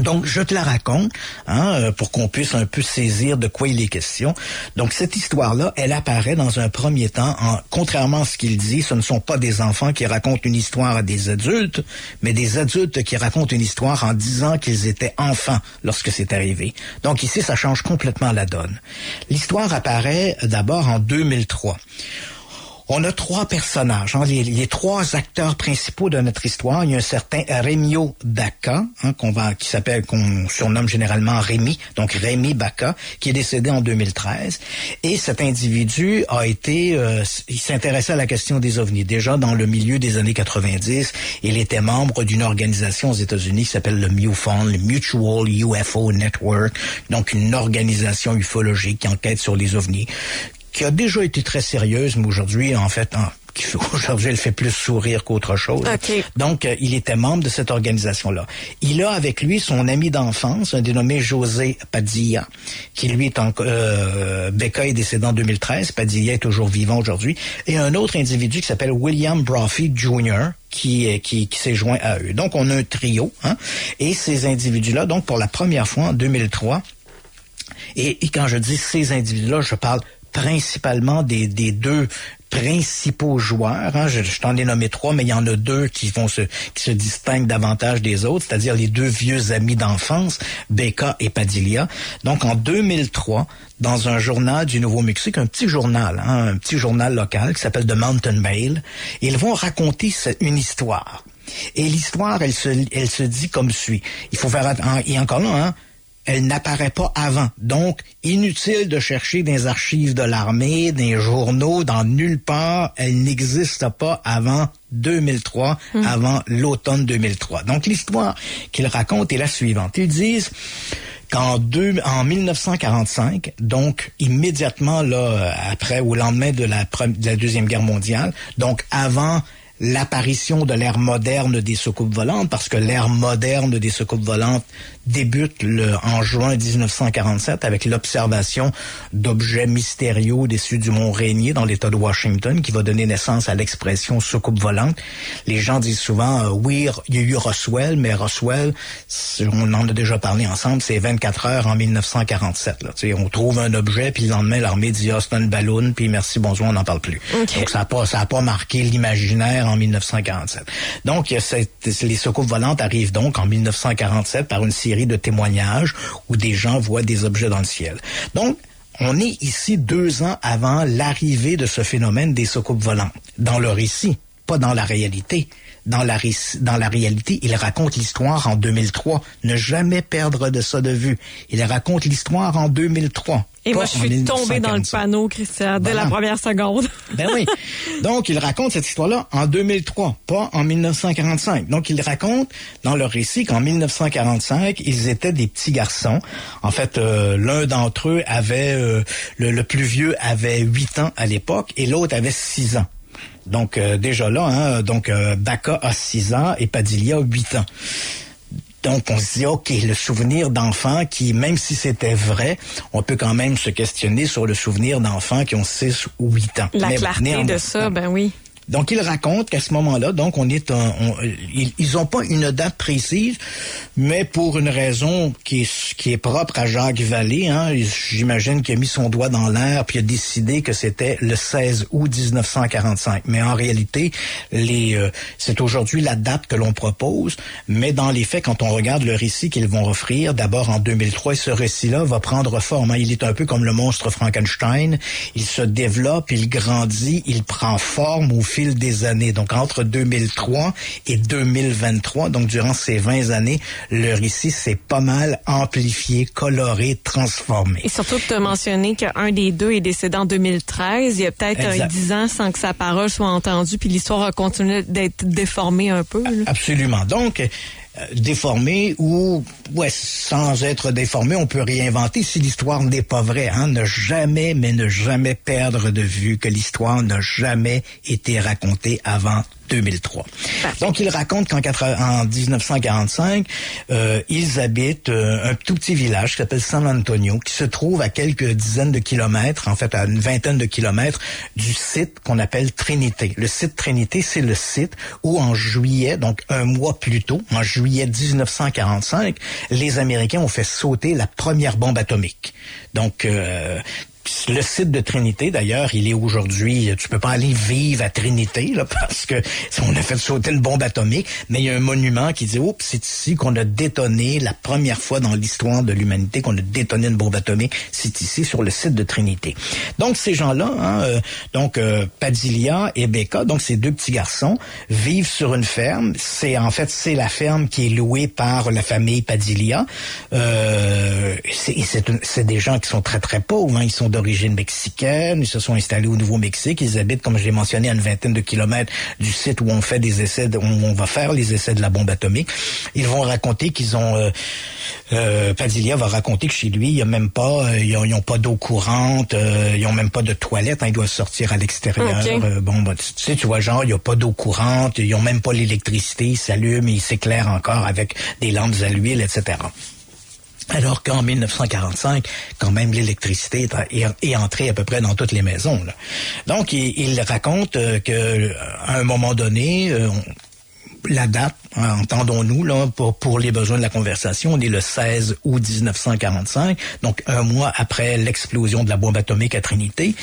Donc, je te la raconte hein, euh, pour qu'on puisse un peu saisir de quoi il est question. Donc, cette histoire-là, elle apparaît dans un premier temps, en, contrairement à ce qu'il dit, ce ne sont pas des enfants qui racontent une histoire à des adultes, mais des adultes qui racontent une histoire en disant qu'ils étaient enfants lorsque c'est arrivé. Donc, ici, ça change complètement la donne. L'histoire apparaît d'abord en 2003. On a trois personnages, hein, les, les, trois acteurs principaux de notre histoire. Il y a un certain Rémio Baca, hein, qu'on va, qui s'appelle, qu'on surnomme généralement Rémi, donc Rémi Baca, qui est décédé en 2013. Et cet individu a été, euh, il s'intéressait à la question des ovnis. Déjà dans le milieu des années 90, il était membre d'une organisation aux États-Unis qui s'appelle le MUFON, le Mutual UFO Network, donc une organisation ufologique qui enquête sur les ovnis qui a déjà été très sérieuse, mais aujourd'hui, en fait, en, <laughs> aujourd'hui, elle fait plus sourire qu'autre chose. Okay. Donc, euh, il était membre de cette organisation-là. Il a avec lui son ami d'enfance, un dénommé José Padilla, qui lui est en... Euh, Becca est décédé en 2013, Padilla est toujours vivant aujourd'hui, et un autre individu qui s'appelle William Brophy Jr., qui, qui, qui s'est joint à eux. Donc, on a un trio, hein, et ces individus-là, donc, pour la première fois en 2003, et, et quand je dis ces individus-là, je parle principalement des, des deux principaux joueurs. Hein. Je, je t'en ai nommé trois, mais il y en a deux qui vont se qui se distinguent davantage des autres, c'est-à-dire les deux vieux amis d'enfance, Becca et Padilla. Donc en 2003, dans un journal du Nouveau-Mexique, un petit journal, hein, un petit journal local qui s'appelle The Mountain Mail, ils vont raconter une histoire. Et l'histoire, elle se, elle se dit comme suit. Il faut faire et encore là, hein, elle n'apparaît pas avant. Donc, inutile de chercher des archives de l'armée, des journaux, dans nulle part. Elle n'existe pas avant 2003, mmh. avant l'automne 2003. Donc, l'histoire qu'ils racontent est la suivante. Ils disent qu'en deux, en 1945, donc immédiatement là après au lendemain de la, de la deuxième guerre mondiale, donc avant l'apparition de l'ère moderne des soucoupes volantes, parce que l'ère moderne des soucoupes volantes débute le, en juin 1947 avec l'observation d'objets mystérieux dessus du mont Rainier dans l'État de Washington qui va donner naissance à l'expression soucoupe volante. Les gens disent souvent, euh, oui, il y a eu Roswell, mais Roswell, on en a déjà parlé ensemble, c'est 24 heures en 1947. Là. on trouve un objet, puis le lendemain, l'armée dit, ah, c'est une ballon, puis merci, bonjour, on n'en parle plus. Okay. Donc, ça n'a pas, ça a pas marqué l'imaginaire en 1947. Donc, les soucoupes volantes arrivent donc en 1947 par une de témoignages où des gens voient des objets dans le ciel. Donc, on est ici deux ans avant l'arrivée de ce phénomène des soucoupes volantes. Dans le récit, pas dans la réalité. Dans la, dans la réalité, il raconte l'histoire en 2003. Ne jamais perdre de ça de vue. Il raconte l'histoire en 2003. Et moi, je suis tombé dans le panneau, Christian, dès voilà. la première seconde. <laughs> ben oui. Donc, il raconte cette histoire-là en 2003, pas en 1945. Donc, il raconte dans leur récit qu'en 1945, ils étaient des petits garçons. En fait, euh, l'un d'entre eux avait, euh, le, le, plus vieux avait 8 ans à l'époque et l'autre avait 6 ans. Donc, euh, déjà là, hein, donc, Baca a 6 ans et Padilla a 8 ans. Donc, on se dit, OK, le souvenir d'enfants qui, même si c'était vrai, on peut quand même se questionner sur le souvenir d'enfants qui ont 6 ou 8 ans. La Mais clarté de ça, ben oui. Donc, il raconte qu'à ce moment-là, donc, on est, un, on, ils, ils ont pas une date précise, mais pour une raison qui est, qui est propre à Jacques Vallée, hein, j'imagine qu'il a mis son doigt dans l'air puis a décidé que c'était le 16 août 1945. Mais en réalité, les, euh, c'est aujourd'hui la date que l'on propose, mais dans les faits, quand on regarde le récit qu'ils vont offrir, d'abord en 2003, ce récit-là va prendre forme. Hein. Il est un peu comme le monstre Frankenstein. Il se développe, il grandit, il prend forme au fil des années. Donc, entre 2003 et 2023, donc durant ces 20 années, le récit s'est pas mal amplifié, coloré, transformé. Et surtout que tu as mentionné qu'un des deux est décédé en 2013. Il y a peut-être 10 ans sans que sa parole soit entendue, puis l'histoire a continué d'être déformée un peu. Là. Absolument. Donc, déformé ou ouais sans être déformé on peut réinventer si l'histoire n'est pas vraie hein. Ne jamais mais ne jamais perdre de vue que l'histoire n'a jamais été racontée avant 2003. Donc, il raconte qu'en en 1945, euh, ils habitent euh, un tout petit village qui s'appelle San Antonio, qui se trouve à quelques dizaines de kilomètres, en fait à une vingtaine de kilomètres du site qu'on appelle Trinité. Le site Trinité, c'est le site où en juillet, donc un mois plus tôt, en juillet 1945, les Américains ont fait sauter la première bombe atomique. Donc, euh, le site de Trinité, d'ailleurs, il est aujourd'hui, tu peux pas aller vivre à Trinité, là, <laughs> parce que on a fait sauter une bombe atomique, mais il y a un monument qui dit, oups, c'est ici qu'on a détonné la première fois dans l'histoire de l'humanité qu'on a détonné une bombe atomique, c'est ici sur le site de Trinité. Donc ces gens-là, hein, euh, donc euh, Padilia et Becca, donc ces deux petits garçons, vivent sur une ferme. C'est en fait c'est la ferme qui est louée par la famille Padilia. Euh, c'est des gens qui sont très très pauvres. Hein. Ils sont d'origine mexicaine. Ils se sont installés au Nouveau-Mexique. Ils habitent, comme je l'ai mentionné, à une vingtaine de kilomètres du site où on fait des essais, où on va faire les essais de la bombe atomique. Ils vont raconter qu'ils ont euh, euh, Padilla va raconter que chez lui, il y a même pas, euh, ils, ont, pas d'eau courante, euh, ils ont même pas de toilette, hein, ils doivent sortir à l'extérieur. Euh, bon, bah, tu, sais, tu vois, genre, il y a pas d'eau courante, ils ont même pas l'électricité, ils s'allument, ils s'éclairent encore avec des lampes à l'huile, etc. Alors qu'en 1945, quand même, l'électricité est, entrée à peu près dans toutes les maisons. Donc, il, il raconte que à un moment donné, la date, hein, entendons-nous, là, pour, pour les besoins de la conversation, on est le 16 août 1945, donc un mois après l'explosion de la bombe atomique à Trinité.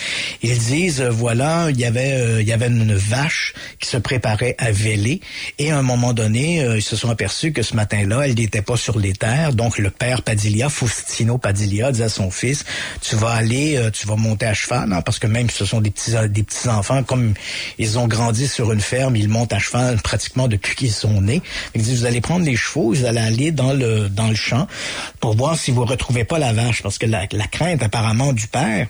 Ils disent, euh, voilà, il y avait euh, il y avait une vache qui se préparait à véler, et à un moment donné, euh, ils se sont aperçus que ce matin-là, elle n'était pas sur les terres, donc le père Padilla, Faustino Padilla, dit à son fils, tu vas aller, tu vas monter à cheval, hein, parce que même ce sont des petits, des petits enfants, comme ils ont grandi sur une ferme, ils montent à cheval pratiquement depuis qui sont nés. Il dit, vous allez prendre les chevaux, vous allez aller dans le, dans le champ pour voir si vous retrouvez pas la vache. Parce que la, la crainte apparemment du père,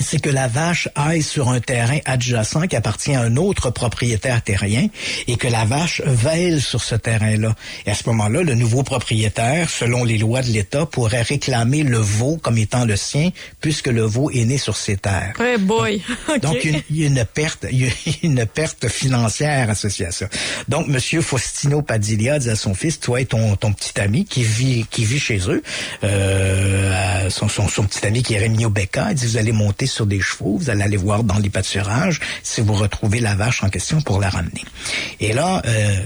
c'est que la vache aille sur un terrain adjacent qui appartient à un autre propriétaire terrien et que la vache veille sur ce terrain-là. Et à ce moment-là, le nouveau propriétaire, selon les lois de l'État, pourrait réclamer le veau comme étant le sien puisque le veau est né sur ses terres. Ouais, boy. Donc, <laughs> il y a une perte, il y a <laughs> une perte financière associée à ça. Donc, Monsieur Faustino Padilla dit à son fils, toi et ton, ton petit ami qui vit, qui vit chez eux, euh, son, son, son petit ami qui est Rémi Becca, il dit, vous allez monter sur des chevaux, vous allez aller voir dans les pâturages si vous retrouvez la vache en question pour la ramener. Et là, euh,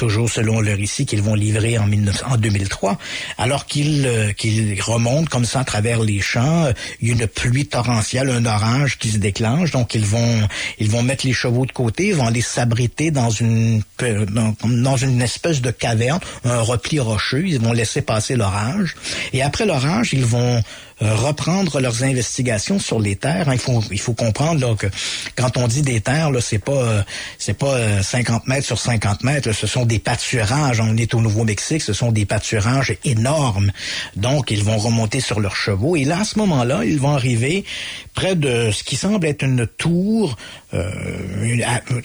toujours selon leur récit qu'ils vont livrer en, 19, en 2003, alors qu'ils euh, qu'ils remontent comme ça à travers les champs, il y a une pluie torrentielle, un orage qui se déclenche, donc ils vont ils vont mettre les chevaux de côté, ils vont aller s'abriter dans une dans, une espèce de caverne, un repli rocheux, ils vont laisser passer l'orage, et après l'orage, ils vont reprendre leurs investigations sur les terres. Hein. Il faut il faut comprendre là, que quand on dit des terres, là, c'est pas euh, c'est pas 50 euh, mètres sur 50 mètres. ce sont des pâturages. On est au Nouveau-Mexique, ce sont des pâturages énormes. Donc ils vont remonter sur leurs chevaux et là à ce moment-là, ils vont arriver près de ce qui semble être une tour. Euh,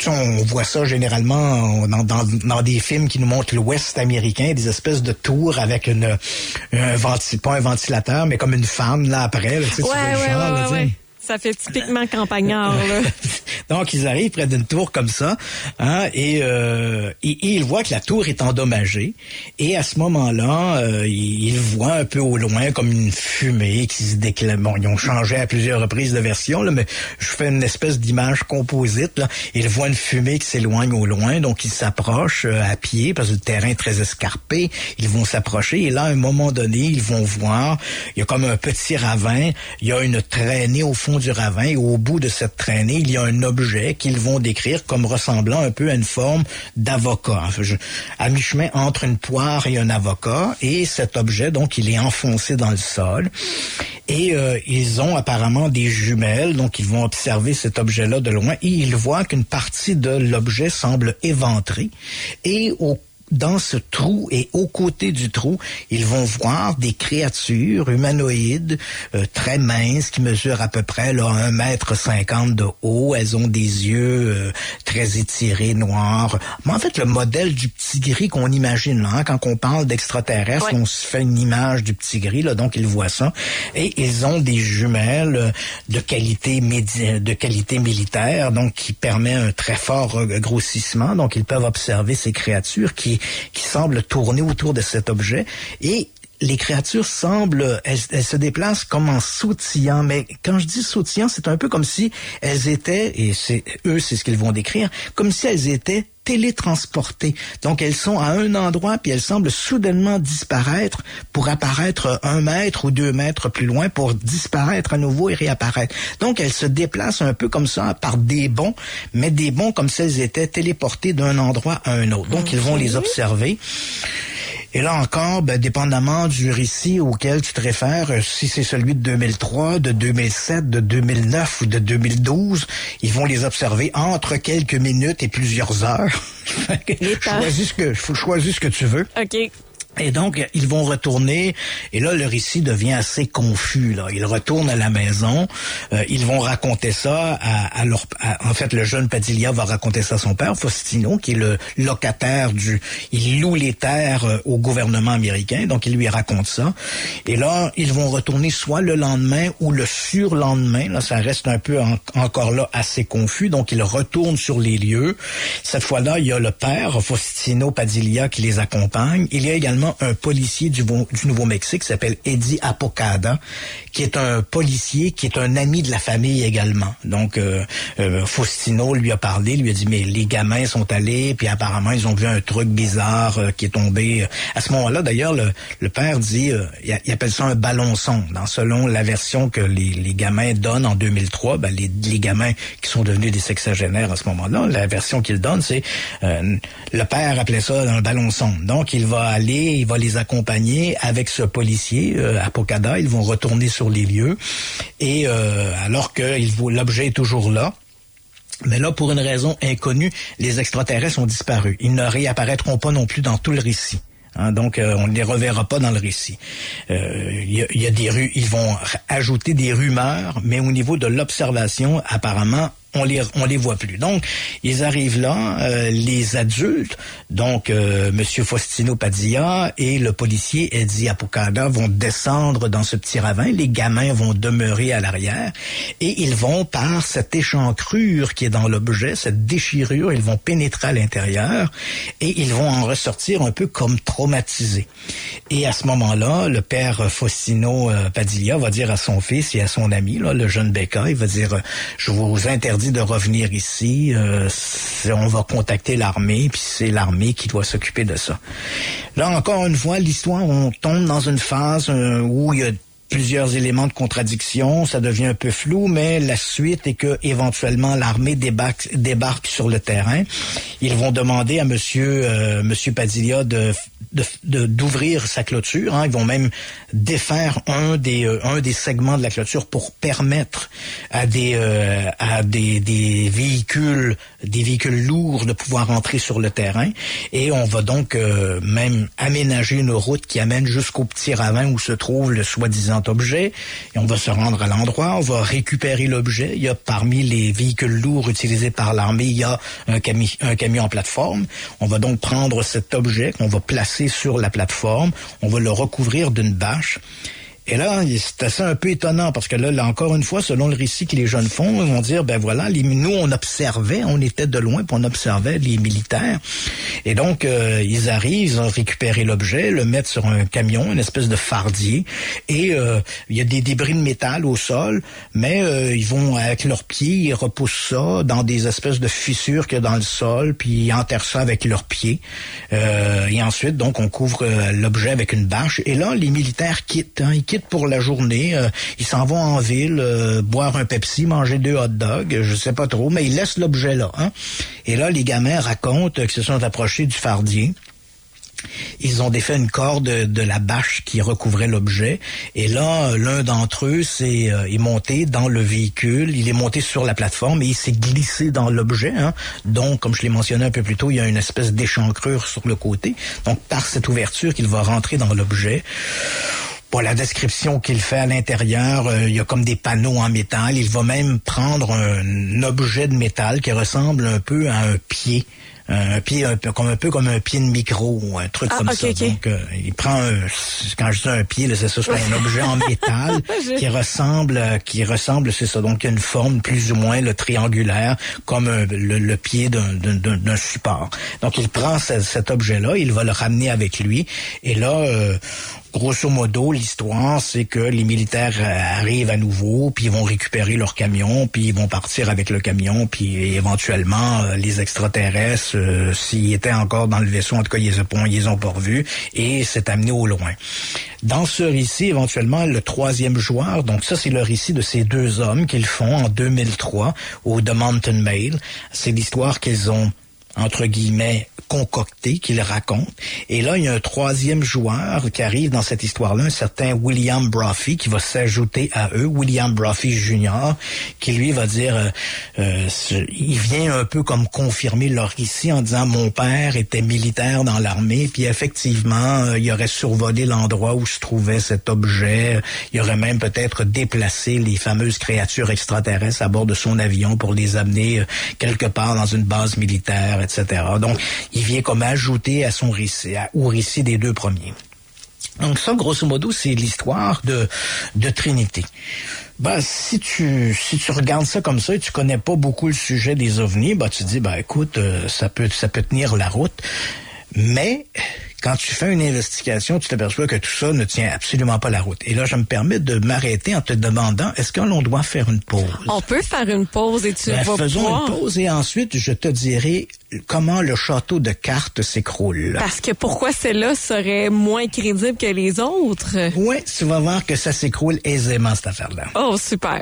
on voit ça généralement dans, dans, dans, des films qui nous montrent l'Ouest américain, des espèces de tours avec une un pas un ventilateur, mais comme une fan là après. Là, tu sais, ouais, ouais, genre, ouais. Ça fait typiquement campagnard. Là. <laughs> Donc, ils arrivent près d'une tour comme ça, hein, et, euh, ils voient que la tour est endommagée. Et à ce moment-là, euh, ils voient un peu au loin comme une fumée qui se déclare. Bon, ils ont changé à plusieurs reprises de version, là, mais je fais une espèce d'image composite. Là. Ils voient une fumée qui s'éloigne au loin, donc ils s'approchent euh, à pied parce que le terrain est très escarpé. Ils vont s'approcher et là, à un moment donné, ils vont voir, il y a comme un petit ravin, il y a une traînée au fond du ravin et au bout de cette traînée, il y a un objet qu'ils vont décrire comme ressemblant un peu à une forme d'avocat. à mi-chemin entre une poire et un avocat et cet objet, donc, il est enfoncé dans le sol et euh, ils ont apparemment des jumelles, donc ils vont observer cet objet-là de loin et ils voient qu'une partie de l'objet semble éventrée et au dans ce trou et aux côtés du trou, ils vont voir des créatures humanoïdes euh, très minces qui mesurent à peu près là, un mètre cinquante de haut. Elles ont des yeux euh, très étirés, noirs. Mais en fait, le modèle du petit gris qu'on imagine là, hein, quand on parle d'extraterrestres, on se fait une image du petit gris, là, donc ils voient ça. Et ils ont des jumelles euh, de qualité de qualité militaire, donc qui permet un très fort grossissement. Donc ils peuvent observer ces créatures qui qui, semble tourner autour de cet objet. Et les créatures semblent, elles, se déplacent comme en sautillant, mais quand je dis sautillant, c'est un peu comme si elles étaient, et c'est eux, c'est ce qu'ils vont décrire, comme si elles étaient télétransportées. Donc elles sont à un endroit puis elles semblent soudainement disparaître pour apparaître un mètre ou deux mètres plus loin pour disparaître à nouveau et réapparaître. Donc elles se déplacent un peu comme ça par des bonds, mais des bonds comme si elles étaient téléportées d'un endroit à un autre. Donc ils vont les observer. Et là encore, ben, dépendamment du récit auquel tu te réfères, euh, si c'est celui de 2003, de 2007, de 2009 ou de 2012, ils vont les observer entre quelques minutes et plusieurs heures. <laughs> choisis ce que, choisis ce que tu veux. OK. Et donc, ils vont retourner, et là, le récit devient assez confus. Là. Ils retournent à la maison, euh, ils vont raconter ça à, à leur... en fait, le jeune Padilla va raconter ça à son père, Faustino, qui est le locataire du... Il loue les terres euh, au gouvernement américain, donc il lui raconte ça. Et là, ils vont retourner soit le lendemain ou le surlendemain. Là, ça reste un peu encore là assez confus, donc ils retournent sur les lieux. Cette fois-là, il y a le père, Faustino Padilla, qui les accompagne. Il y a également un policier du, du Nouveau-Mexique s'appelle Eddie Apocada, qui est un policier qui est un ami de la famille également. Donc, euh, euh, Faustino lui a parlé, lui a dit, mais les gamins sont allés, puis apparemment, ils ont vu un truc bizarre euh, qui est tombé. À ce moment-là, d'ailleurs, le, le, père dit, il, appelle ça un ballon sonde. Dans, selon la version que les, les gamins donnent en 2003, ben, les, les, gamins qui sont devenus des sexagénaires à ce moment-là, la version qu'il donne, c'est le père appelait ça un ballon sonde. Donc, il va aller il va les accompagner avec ce policier euh, à Pocada. Ils vont retourner sur les lieux et euh, alors que l'objet est toujours là. Mais là, pour une raison inconnue, les extraterrestres ont disparu. Ils ne réapparaîtront pas non plus dans tout le récit. Hein, donc, euh, on ne les reverra pas dans le récit. Il y, y, a des rues, ils vont ajouter des rumeurs, mais au niveau de l'observation, apparemment, on les on les voit plus. Donc ils arrivent là, euh, les adultes, donc euh, Monsieur Faustino Padilla et le policier Eddie Apocada vont descendre dans ce petit ravin. Les gamins vont demeurer à l'arrière et ils vont par cette échancrure qui est dans l'objet, cette déchirure, ils vont pénétrer à l'intérieur et ils vont en ressortir un peu comme traumatisés. Et à ce moment-là, le père Faustino euh, Padilla va dire à son fils et à son ami, là, le jeune Becca, il va dire, je vous interdis de revenir ici. Euh, on va contacter l'armée, puis c'est l'armée qui doit s'occuper de ça. Là, encore une fois, l'histoire, on tombe dans une phase euh, où il y a plusieurs éléments de contradiction, ça devient un peu flou, mais la suite est que éventuellement l'armée débarque, sur le terrain. Ils vont demander à Monsieur euh, Monsieur Padilla de d'ouvrir de, sa clôture. Hein. Ils vont même défaire un des euh, un des segments de la clôture pour permettre à des euh, à des, des véhicules des véhicules lourds de pouvoir entrer sur le terrain. Et on va donc euh, même aménager une route qui amène jusqu'au petit ravin où se trouve le soi-disant objet. Et on va se rendre à l'endroit, on va récupérer l'objet. Il y a parmi les véhicules lourds utilisés par l'armée, il y a un, un camion en plateforme. On va donc prendre cet objet qu'on va placer sur la plateforme. On va le recouvrir d'une bâche. Et là, c'est assez un peu étonnant parce que là, encore une fois, selon le récit que les jeunes font, ils vont dire, ben voilà, nous, on observait, on était de loin, puis on observait les militaires. Et donc, euh, ils arrivent, ils ont récupéré l'objet, le mettent sur un camion, une espèce de fardier, et euh, il y a des débris de métal au sol, mais euh, ils vont, avec leurs pieds, ils repoussent ça dans des espèces de fissures qu'il y a dans le sol, puis ils enterrent ça avec leurs pieds. et ensuite, donc, on couvre l'objet avec une bâche. Et là, les militaires quittent, hein, quittent pour la journée. Euh, ils s'en vont en ville, euh, boire un Pepsi, manger deux hot dogs, je sais pas trop, mais ils laissent l'objet là. Hein. Et là, les gamins racontent qu'ils se sont approchés du fardier. Ils ont défait une corde de la bâche qui recouvrait l'objet. Et là, l'un d'entre eux s'est euh, monté dans le véhicule. Il est monté sur la plateforme et il s'est glissé dans l'objet. Hein. Donc, comme je l'ai mentionné un peu plus tôt, il y a une espèce d'échancrure sur le côté. Donc, par cette ouverture qu'il va rentrer dans l'objet la description qu'il fait à l'intérieur, euh, il y a comme des panneaux en métal. Il va même prendre un objet de métal qui ressemble un peu à un pied un pied un peu comme un peu comme un pied de micro un truc ah, comme ça. Donc euh, il prend un, quand je dis un pied, c'est ça, c'est un objet en <laughs> métal qui ressemble qui ressemble c'est ça donc il a une forme plus ou moins le triangulaire comme le, pied d'un support. Donc il prend cet objet là, il va le ramener avec lui et là euh, grosso modo, l'histoire, c'est que les militaires euh, arrivent à nouveau, puis ils vont récupérer leur camion, puis ils vont partir avec le camion, puis éventuellement, euh, les extraterrestres euh, s'ils étaient encore dans le vaisseau. En tout cas, ils ont, ils ont pas revus et c'est amené au loin. Dans ce récit, éventuellement, le troisième joueur, donc ça, c'est le récit de ces deux hommes qu'ils font en 2003 au The Mountain Mail. C'est l'histoire qu'ils ont entre guillemets, concocté, qu'il raconte. Et là, il y a un troisième joueur qui arrive dans cette histoire-là, un certain William Brophy, qui va s'ajouter à eux, William Brophy Jr., qui lui va dire, euh, euh, il vient un peu comme confirmer leur récit en disant, mon père était militaire dans l'armée, puis effectivement, euh, il aurait survolé l'endroit où se trouvait cet objet, il aurait même peut-être déplacé les fameuses créatures extraterrestres à bord de son avion pour les amener euh, quelque part dans une base militaire, etc. Donc, il vient comme ajouter à son récit, à- au récit des deux premiers. Donc ça, grosso modo, c'est l'histoire de, de Trinité. Ben, si tu si tu regardes ça comme ça et tu connais pas beaucoup le sujet des ovnis, ben tu dis ben écoute, euh, ça peut ça peut tenir la route. Mais quand tu fais une investigation, tu t'aperçois que tout ça ne tient absolument pas la route. Et là, je me permets de m'arrêter en te demandant est-ce que l'on doit faire une pause? On peut faire une pause et tu Ben, vas faisons pouvoir. une pause et ensuite je te dirai comment le château de cartes s'écroule. Parce que pourquoi celle-là serait moins crédible que les autres? Oui, tu vas voir que ça s'écroule aisément, cette affaire-là. Oh, super.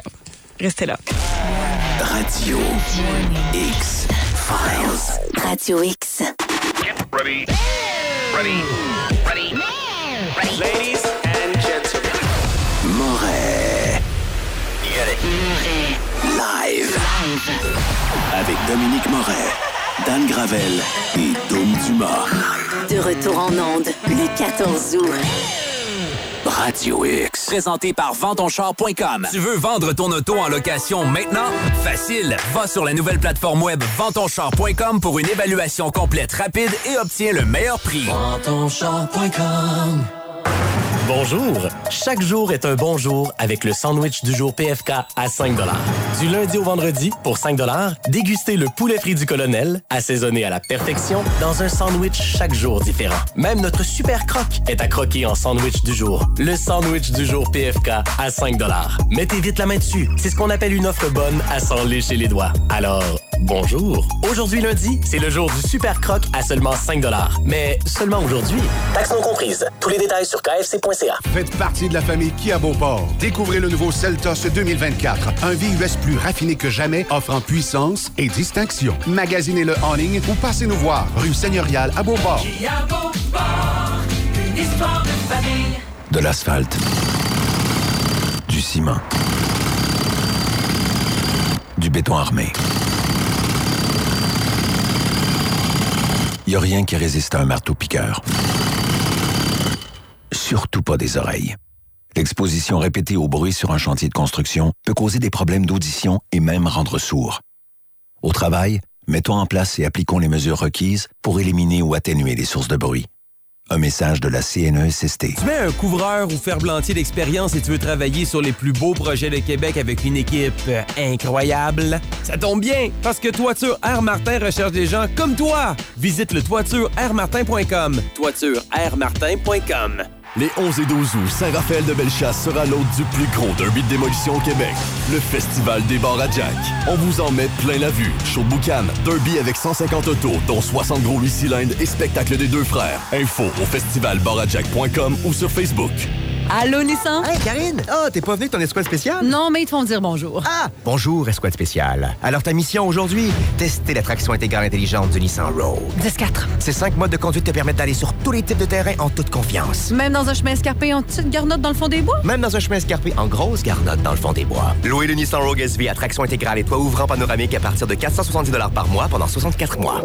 Restez là. Radio X Files. Radio X. Ready. Ready? Ready? Ready? Ladies and gentlemen. Moret. Live. Avec Dominique Moret, Dan Gravel et Dom Dumas. De retour en onde le 14 août. Radio X. Présenté par ventonchar.com. Tu veux vendre ton auto en location maintenant? Facile. Va sur la nouvelle plateforme web ventonchar.com pour une évaluation complète, rapide et obtiens le meilleur prix. Ventonchar.com Bonjour! Chaque jour est un bon jour avec le sandwich du jour PFK à 5 Du lundi au vendredi, pour 5 dégustez le poulet frit du colonel, assaisonné à la perfection, dans un sandwich chaque jour différent. Même notre super croque est à croquer en sandwich du jour. Le sandwich du jour PFK à 5 Mettez vite la main dessus. C'est ce qu'on appelle une offre bonne à s'en lécher les doigts. Alors, bonjour! Aujourd'hui lundi, c'est le jour du super croque à seulement 5 Mais seulement aujourd'hui. Taxes non comprises. Tous les détails sur Faites partie de la famille Kia Beauport. Découvrez le nouveau Seltos 2024. Un VUS plus raffiné que jamais, offrant puissance et distinction. Magasinez-le en ligne ou passez nous voir, rue Seigneuriale à Beauport. une histoire de famille. De l'asphalte. Du ciment. Du béton armé. Y a rien qui résiste à un marteau-piqueur. Surtout pas des oreilles. L'exposition répétée au bruit sur un chantier de construction peut causer des problèmes d'audition et même rendre sourd. Au travail, mettons en place et appliquons les mesures requises pour éliminer ou atténuer les sources de bruit. Un message de la CNESST. Tu mets un couvreur ou ferblantier d'expérience et tu veux travailler sur les plus beaux projets de Québec avec une équipe euh, incroyable? Ça tombe bien, parce que Toiture Air Martin recherche des gens comme toi. Visite le toitureairmartin.com. Toitureairmartin.com. Les 11 et 12 août, Saint-Raphaël de Bellechasse sera l'hôte du plus gros derby de démolition au Québec, le Festival des bars à Jack. On vous en met plein la vue. Show boucan, derby avec 150 autos, dont 60 gros 8 cylindres et spectacle des deux frères. Info au festivalbarajack.com ou sur Facebook. Allô, Nissan? Hey, Karine! Ah, t'es pas venu avec ton escouade spéciale? Non, mais ils te font dire bonjour. Ah! Bonjour, escouade spéciale. Alors, ta mission aujourd'hui, tester la traction intégrale intelligente du Nissan Rogue. 10-4. Ces cinq modes de conduite te permettent d'aller sur tous les types de terrain en toute confiance. Même dans un chemin escarpé en petite garnotte dans le fond des bois? Même dans un chemin escarpé en grosse garnotte dans le fond des bois. Louez le Nissan Rogue SV à traction intégrale et toit ouvrant panoramique à partir de 470 par mois pendant 64 mois.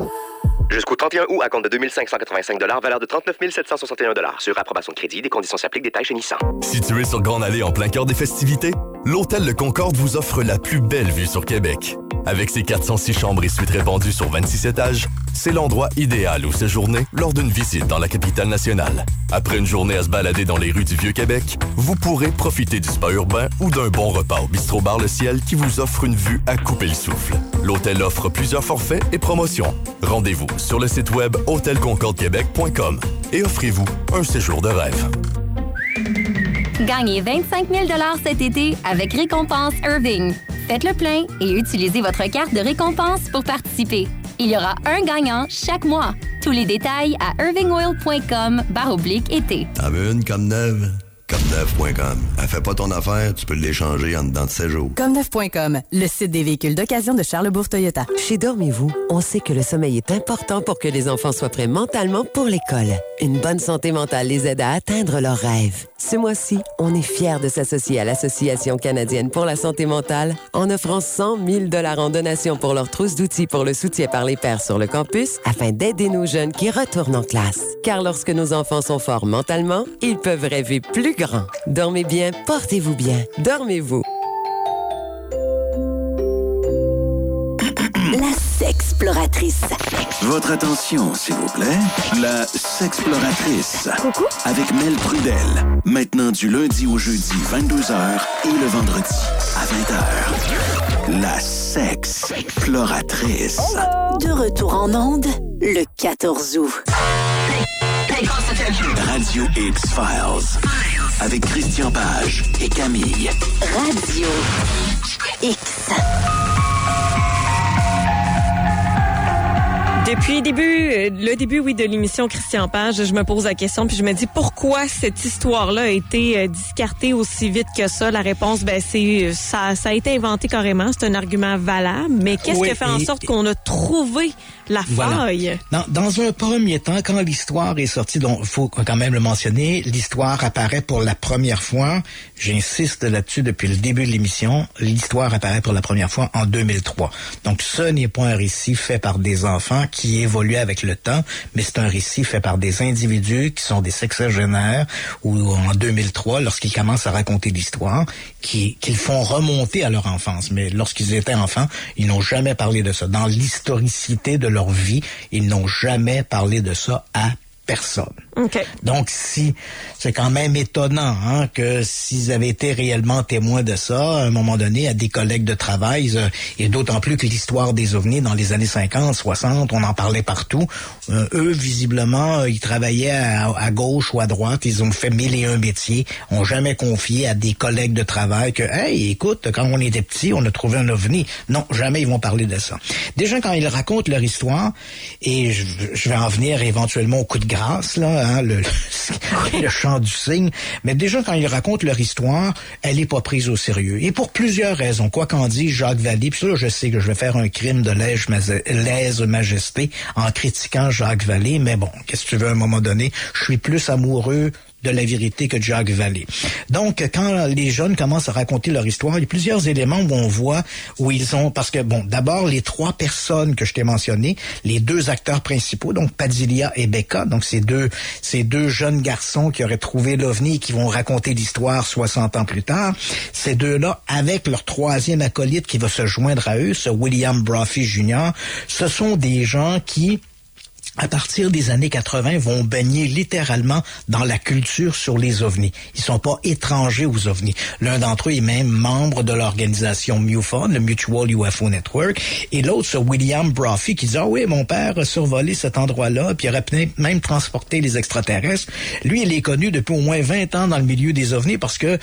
Jusqu'au 31 août, à compte de 2585 valeur de 39 761 Sur approbation de crédit, des conditions s'appliquent, détails chez Nissan. Situé sur Grande Allée en plein cœur des festivités, l'Hôtel Le Concorde vous offre la plus belle vue sur Québec. Avec ses 406 chambres et suites répandues sur 26 étages, c'est l'endroit idéal où séjourner lors d'une visite dans la capitale nationale. Après une journée à se balader dans les rues du Vieux-Québec, vous pourrez profiter du spa urbain ou d'un bon repas au Bistrot Bar Le Ciel qui vous offre une vue à couper le souffle. L'hôtel offre plusieurs forfaits et promotions. Rendez-vous sur le site web hôtelconcordequebec.com et offrez-vous un séjour de rêve. Gagnez 25 000 cet été avec Récompense Irving. Faites le plein et utilisez votre carte de récompense pour participer. Il y aura un gagnant chaque mois. Tous les détails à irvingoil.com baroblique été. Une comme neuve? Comme neuf.com. Elle fait pas ton affaire, tu peux l'échanger en dedans de 16 jours. Comme neuf.com, le site des véhicules d'occasion de Charlebourg Toyota. Chez Dormez-vous, on sait que le sommeil est important pour que les enfants soient prêts mentalement pour l'école. Une bonne santé mentale les aide à atteindre leurs rêves. Ce mois-ci, on est fiers de s'associer à l'Association canadienne pour la santé mentale en offrant 100 000 en donation pour leur trousse d'outils pour le soutien par les pairs sur le campus afin d'aider nos jeunes qui retournent en classe. Car lorsque nos enfants sont forts mentalement, ils peuvent rêver plus grand. Dormez bien, portez-vous bien, dormez-vous. La sexploratrice. Votre attention, s'il vous plaît. La sexploratrice. Coucou. Avec Mel Prudel. Maintenant du lundi au jeudi, 22h et le vendredi à 20h. La sexploratrice. De retour en onde, le 14 août. Radio X-Files. Avec Christian Page et Camille. Radio X. Depuis le début, euh, le début, oui, de l'émission Christian Page, je me pose la question puis je me dis pourquoi cette histoire-là a été euh, discartée aussi vite que ça? La réponse, ben c'est euh, ça, ça a été inventé carrément. C'est un argument valable, mais qu'est-ce Oui, qui a fait en sorte qu'on a trouvé la Voilà. faille? Dans, dans un premier temps, quand l'histoire est sortie, donc il faut quand même le mentionner, l'histoire apparaît pour la première fois, j'insiste là-dessus depuis le début de l'émission, l'histoire apparaît pour la première fois en 2003. Donc ce n'est pas un récit fait par des enfants qui évoluent avec le temps, mais c'est un récit fait par des individus qui sont des sexagénaires ou en 2003, lorsqu'ils commencent à raconter l'histoire, qui qu'ils font remonter à leur enfance. Mais lorsqu'ils étaient enfants, ils n'ont jamais parlé de ça. Dans l'historicité de leur vie, ils n'ont jamais parlé de ça à personne. OK. Donc, si c'est quand même étonnant hein, que s'ils avaient été réellement témoins de ça, à un moment donné, à des collègues de travail, euh, et d'autant plus que l'histoire des ovnis dans les années 50, 60, on en parlait partout. Euh, eux, visiblement, euh, ils travaillaient à, à gauche ou à droite, ils ont fait mille et un métiers, ont jamais confié à des collègues de travail que, hey, écoute, quand on était petit, on a trouvé un ovni. Non, jamais ils vont parler de ça. Déjà, quand ils racontent leur histoire, et je, je vais en venir éventuellement au coup de grâce, là, <laughs> le, chant du cygne, mais déjà, quand ils racontent leur histoire, elle est pas prise au sérieux. Et pour plusieurs raisons. Quoi qu'en dise Jacques Vallée, puis ça, je sais que je vais faire un crime de lèse-majesté en critiquant Jacques Vallée, mais bon, qu'est-ce que tu veux à un moment donné? Je suis plus amoureux de la vérité que Jacques Vallée. Donc, quand les jeunes commencent à raconter leur histoire, il y a plusieurs éléments où on voit où ils ont, parce que bon, d'abord les trois personnes que je t'ai mentionnées, les deux acteurs principaux, donc Padilla et Becca, donc ces deux, ces deux jeunes garçons qui auraient trouvé l'ovni et qui vont raconter l'histoire 60 ans plus tard, ces deux-là, avec leur troisième acolyte qui va se joindre à eux, ce William Brophy Jr., ce sont des gens qui à partir des années 80, vont baigner littéralement dans la culture sur les ovnis. Ils sont pas étrangers aux ovnis. L'un d'entre eux est même membre de l'organisation MUFON, le Mutual UFO Network, et l'autre, c'est William Brophy, qui dit, ah oui, mon père a survolé cet endroit-là, puis il aurait même transporté les extraterrestres. Lui, il est connu depuis au moins 20 ans dans le milieu des ovnis parce que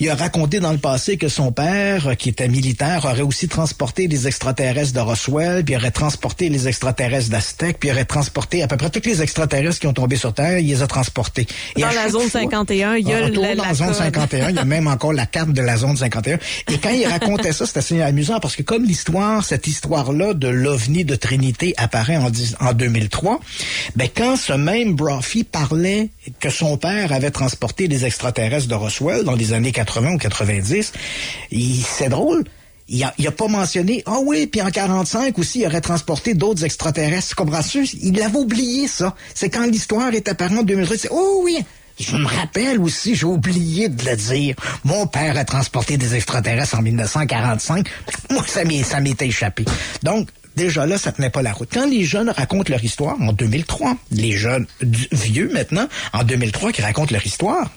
il a raconté dans le passé que son père, qui était militaire, aurait aussi transporté des extraterrestres de Roswell, puis aurait transporté les extraterrestres d'Aztec, puis aurait transporté à peu près tous les extraterrestres qui ont tombé sur Terre, il les a transportés. Et Dans la zone fois- 51, il y a la, dans la zone code. 51, il y a même encore la carte de la zone 51. Et quand il racontait ça, c'était assez amusant parce que comme l'histoire, cette histoire-là de l'OVNI de Trinité apparaît en, dix- en 2003, ben quand ce même Brophy parlait que son père avait transporté des extraterrestres de Roswell dans les années 80 ou 90, il- c'est drôle. Il a, il a pas mentionné, ah oui, puis en 45 aussi, il aurait transporté d'autres extraterrestres. Comprends-tu? Il avait oublié ça. C'est quand l'histoire est apparue en 2003, c'est, oh oui, je me rappelle aussi, j'ai oublié de le dire. Mon père a transporté des extraterrestres en 1945. Moi, ça m'était échappé. Donc, déjà là, ça tenait pas la route. Quand les jeunes racontent leur histoire en 2003, les jeunes vieux maintenant, en 2003, qui racontent leur histoire,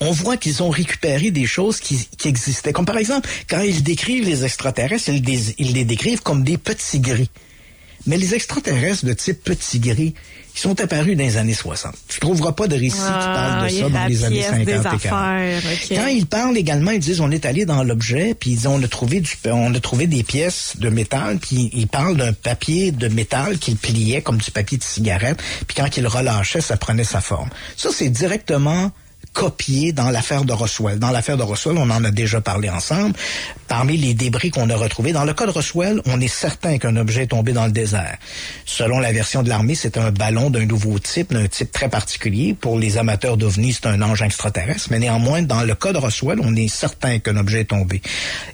on voit qu'ils ont récupéré des choses qui, qui existaient. Comme par exemple, quand ils décrivent les extraterrestres, ils, les- ils les décrivent comme des petits gris. Mais les extraterrestres de type petit gris, ils sont apparus dans les années 60. Tu trouveras pas de récit qui parle de ça dans les années 50 et 40. Quand ils parlent également, ils disent on est allé dans l'objet, puis ils disent on a trouvé du, on a trouvé des pièces de métal, puis ils parlent d'un papier de métal qu'ils pliaient comme du papier de cigarette, puis quand ils relâchaient, ça prenait sa forme. Ça, c'est directement copié dans l'affaire de Roswell. Dans l'affaire de Roswell, on en a déjà parlé ensemble. Parmi les débris qu'on a retrouvés, dans le cas de Roswell, on est certain qu'un objet est tombé dans le désert. Selon la version de l'armée, c'est un ballon d'un nouveau type, d'un type très particulier. Pour les amateurs d'OVNI, c'est un ange extraterrestre. Mais néanmoins, dans le cas de Roswell, on est certain qu'un objet est tombé.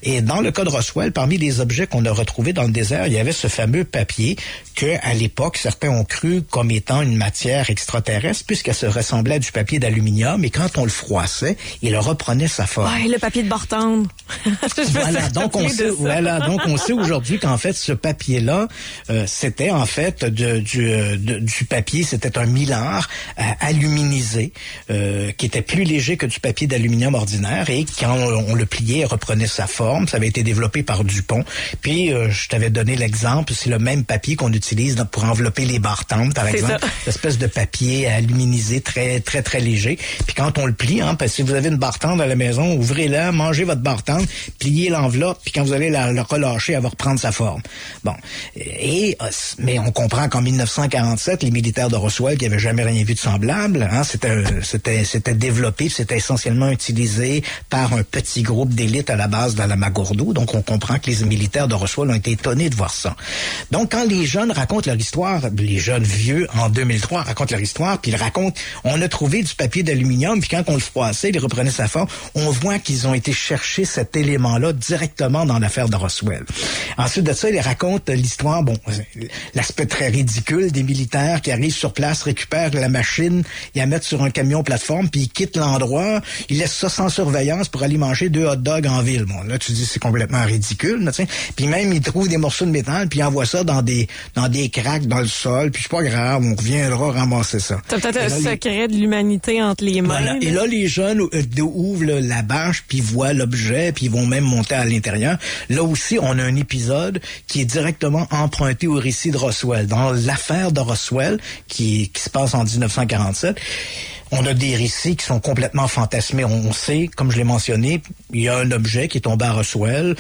Et dans le cas de Roswell, parmi les objets qu'on a retrouvés dans le désert, il y avait ce fameux papier que, à l'époque, certains ont cru comme étant une matière extraterrestre, puisqu'elle se ressemblait à du papier d'aluminium. Et quand on le froissait, il reprenait sa forme. Ouais, le papier de Bartende. <laughs> voilà, donc on sait, voilà, donc on sait aujourd'hui qu'en fait ce papier-là, euh, c'était en fait de, du, de, du papier, c'était un millard euh, aluminisé euh, qui était plus léger que du papier d'aluminium ordinaire et quand on, on, le pliait, il reprenait sa forme. Ça avait été développé par Dupont. Puis je t'avais donné l'exemple, c'est le même papier qu'on utilise pour envelopper les bartendes, par exemple, espèce de papier aluminisé très très très léger. Puis quand on le plie, hein, parce que si vous avez une bartende à la maison, ouvrez-la, mangez votre bartende, pliez l'enveloppe, puis quand vous allez la, relâcher, elle va reprendre sa forme. Bon. Et, mais on comprend qu'en 1947, les militaires de Roswell, qui n'avaient jamais rien vu de semblable, hein, c'était, c'était, c'était développé, c'était essentiellement utilisé par un petit groupe d'élite à la base de la Magordo. Donc, on comprend que les militaires de Roswell ont été étonnés de voir ça. Donc, quand les jeunes racontent leur histoire, les jeunes vieux, en 2003, racontent leur histoire, puis ils racontent, on a trouvé du papier d'aluminium, quand on le froissait, il reprenait sa forme, on voit qu'ils ont été chercher cet élément-là directement dans l'affaire de Roswell. Ensuite de ça, il raconte l'histoire, bon, l'aspect très ridicule des militaires qui arrivent sur place, récupèrent la machine, ils la mettent sur un camion plateforme, puis ils quittent l'endroit, ils laissent ça sans surveillance pour aller manger deux hot dogs en ville. Bon, là, tu dis c'est complètement ridicule, là, puis même ils trouvent des morceaux de métal, puis ils envoient ça dans des dans des craques dans le sol, puis c'est pas grave, on reviendra ramasser ça. T'as peut-être un secret de l'humanité entre les mains. Voilà. Et là, les jeunes ouvrent la bâche, puis voient l'objet, puis ils vont même monter à l'intérieur. Là aussi, on a un épisode qui est directement emprunté au récit de Roswell. Dans l'affaire de Roswell, qui, qui se passe en 1947, on a des récits qui sont complètement fantasmés. On sait, comme je l'ai mentionné, il y a un objet qui est tombé à Roswell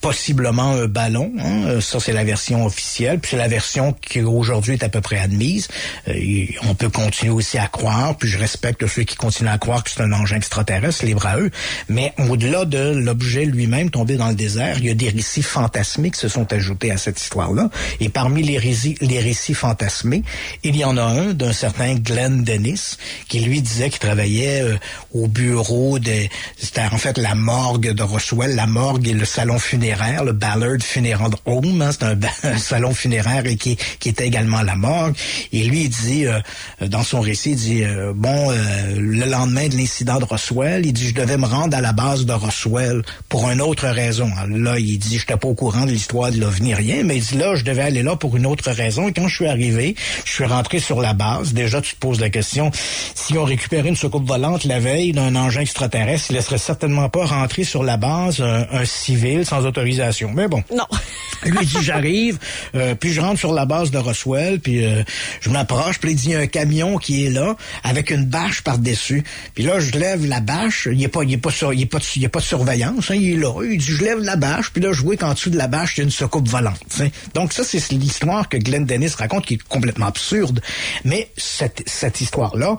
possiblement un ballon. Hein. Ça, c'est la version officielle. Puis c'est la version qui aujourd'hui est à peu près admise. Euh, on peut continuer aussi à croire, puis je respecte ceux qui continuent à croire que c'est un engin extraterrestre, libre à eux. Mais au-delà de l'objet lui-même tombé dans le désert, il y a des récits fantasmés qui se sont ajoutés à cette histoire-là. Et parmi les récits, les récits fantasmés, il y en a un d'un certain Glenn Dennis, qui lui disait qu'il travaillait euh, au bureau de... C'était en fait la morgue de Roswell, la morgue et le salon funéraire le Ballard Funeral Home, hein, c'est <laughs> un, salon funéraire et qui, qui était également à la morgue. Et lui, il dit, euh, dans son récit, il dit, euh, bon, euh, le lendemain de l'incident de Roswell, il dit, je devais me rendre à la base de Roswell pour une autre raison. Alors là, il dit, je n'étais pas au courant de l'histoire de l'OVNI, rien, mais il dit, là, je devais aller là pour une autre raison. Et quand je suis arrivé, je suis rentré sur la base. Déjà, tu te poses la question, si on récupérait une soucoupe volante la veille d'un engin extraterrestre, il laisserait certainement pas rentrer sur la base un, un civil sans autorisation autorisation. Mais bon. Non. <laughs> lui dit j'arrive, euh, puis je rentre sur la base de Roswell, puis euh, je m'approche, puis il dit il y a un camion qui est là avec une bâche par dessus. Puis là je lève la bâche, il est pas il est pas sur, il est pas il est pas de surveillance, hein, il est là. Il dit je lève la bâche, puis là je vois qu'en dessous de la bâche il y a une soucoupe volante. T'sais. Donc ça c'est l'histoire que Glenn Dennis raconte qui est complètement absurde, mais cette cette histoire là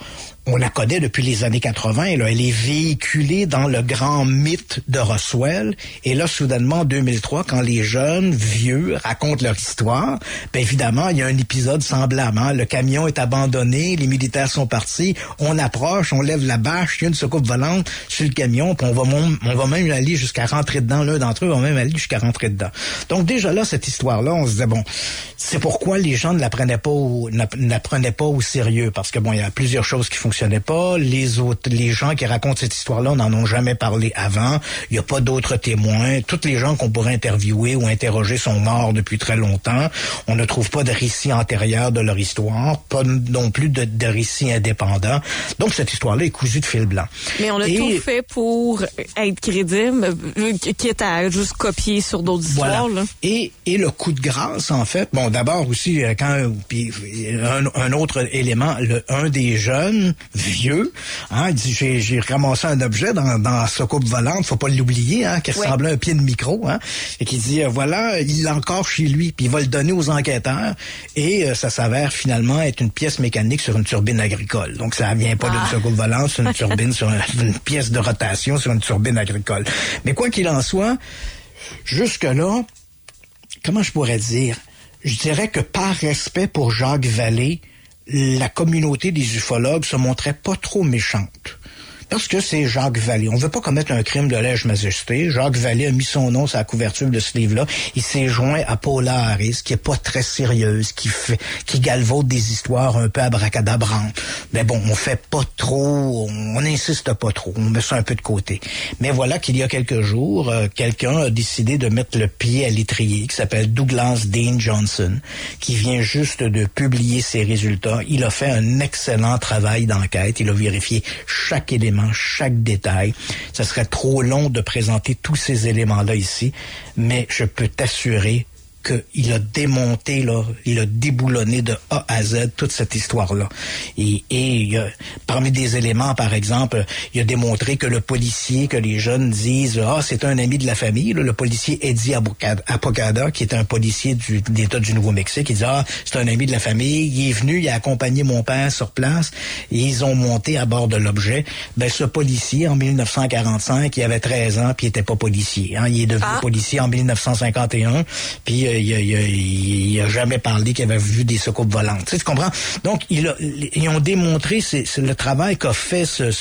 on la connaît depuis les années 80. Là. Elle est véhiculée dans le grand mythe de Roswell. Et là, soudainement, en 2003, quand les jeunes, vieux, racontent leur histoire, bien évidemment, il y a un épisode semblable. Hein. Le camion est abandonné, les militaires sont partis, on approche, on lève la bâche, il y a une soucoupe volante sur le camion, puis on va, on va même aller jusqu'à rentrer dedans. L'un d'entre eux va même aller jusqu'à rentrer dedans. Donc déjà là, cette histoire-là, on se disait, bon, c'est pourquoi les gens ne la prenaient pas au, ne la prenaient pas au sérieux, parce que bon, il y a plusieurs choses qui fonctionnent fonctionnait pas. Les autres, les gens qui racontent cette histoire-là n'en ont jamais parlé avant. Il n'y a pas d'autres témoins. Toutes les gens qu'on pourrait interviewer ou interroger sont morts depuis très longtemps. On ne trouve pas de récit antérieur de leur histoire, pas non plus de, de récit indépendant. Donc cette histoire-là est cousue de fil blanc. Mais on a Et- tout fait pour être crédible, euh, quitte à juste copier sur d'autres histoires. Là. Et, et le coup de grâce, en fait, bon, d'abord aussi, euh, quand puis un, un autre élément, le, un des jeunes, vieux, hein, il dit, j'ai, j'ai ramassé un objet dans, dans sa coupe volante, faut pas l'oublier, hein, qui ressemblait à un pied de micro, hein, et qui dit, euh, voilà, il l'a encore chez lui, puis il va le donner aux enquêteurs, et euh, ça s'avère finalement être une pièce mécanique sur une turbine agricole. Donc ça vient pas d'une soucoupe volante, c'est une <laughs> turbine sur un- une pièce de rotation sur une turbine agricole. Mais quoi qu'il en soit, jusque-là, comment je pourrais dire? Je dirais que par respect pour Jacques Vallée, la communauté des ufologues se montrait pas trop méchante. Parce que c'est Jacques Vallée. On veut pas commettre un crime de lèse-majesté. Jacques Vallée a mis son nom sur la couverture de ce livre-là. Il s'est joint à Paula Harris, qui est pas très sérieuse, qui fait, qui galvaude des histoires un peu abracadabrantes. Mais bon, on fait pas trop, on n'insiste pas trop. On met ça un peu de côté. Mais voilà qu'il y a quelques jours, euh, quelqu'un a décidé de mettre le pied à l'étrier, qui s'appelle Douglas Dean Johnson, qui vient juste de publier ses résultats. Il a fait un excellent travail d'enquête. Il a vérifié chaque élément, chaque détail. Ça serait trop long de présenter tous ces éléments-là ici, mais je peux t'assurer qu'il a démonté, là, il a déboulonné de A à Z toute cette histoire-là. Et, parmi des éléments, par exemple, il a démontré que le policier, que les jeunes disent, ah, c'est un ami de la famille, là, le policier Eddie Apocada, qui est un policier du, de l'État du Nouveau-Mexique, il dit, ah, c'est un ami de la famille, il est venu, il a accompagné mon père sur place, et ils ont monté à bord de l'objet. Ben, ce policier, en 1945, il avait 13 ans, puis il était pas policier. Hein, il est devenu policier en 1951, puis euh, il, a, jamais parlé qu'il avait vu des soucoupes volantes. Tu, sais, tu comprends? Donc, ils ont démontré le travail qu'a fait ce,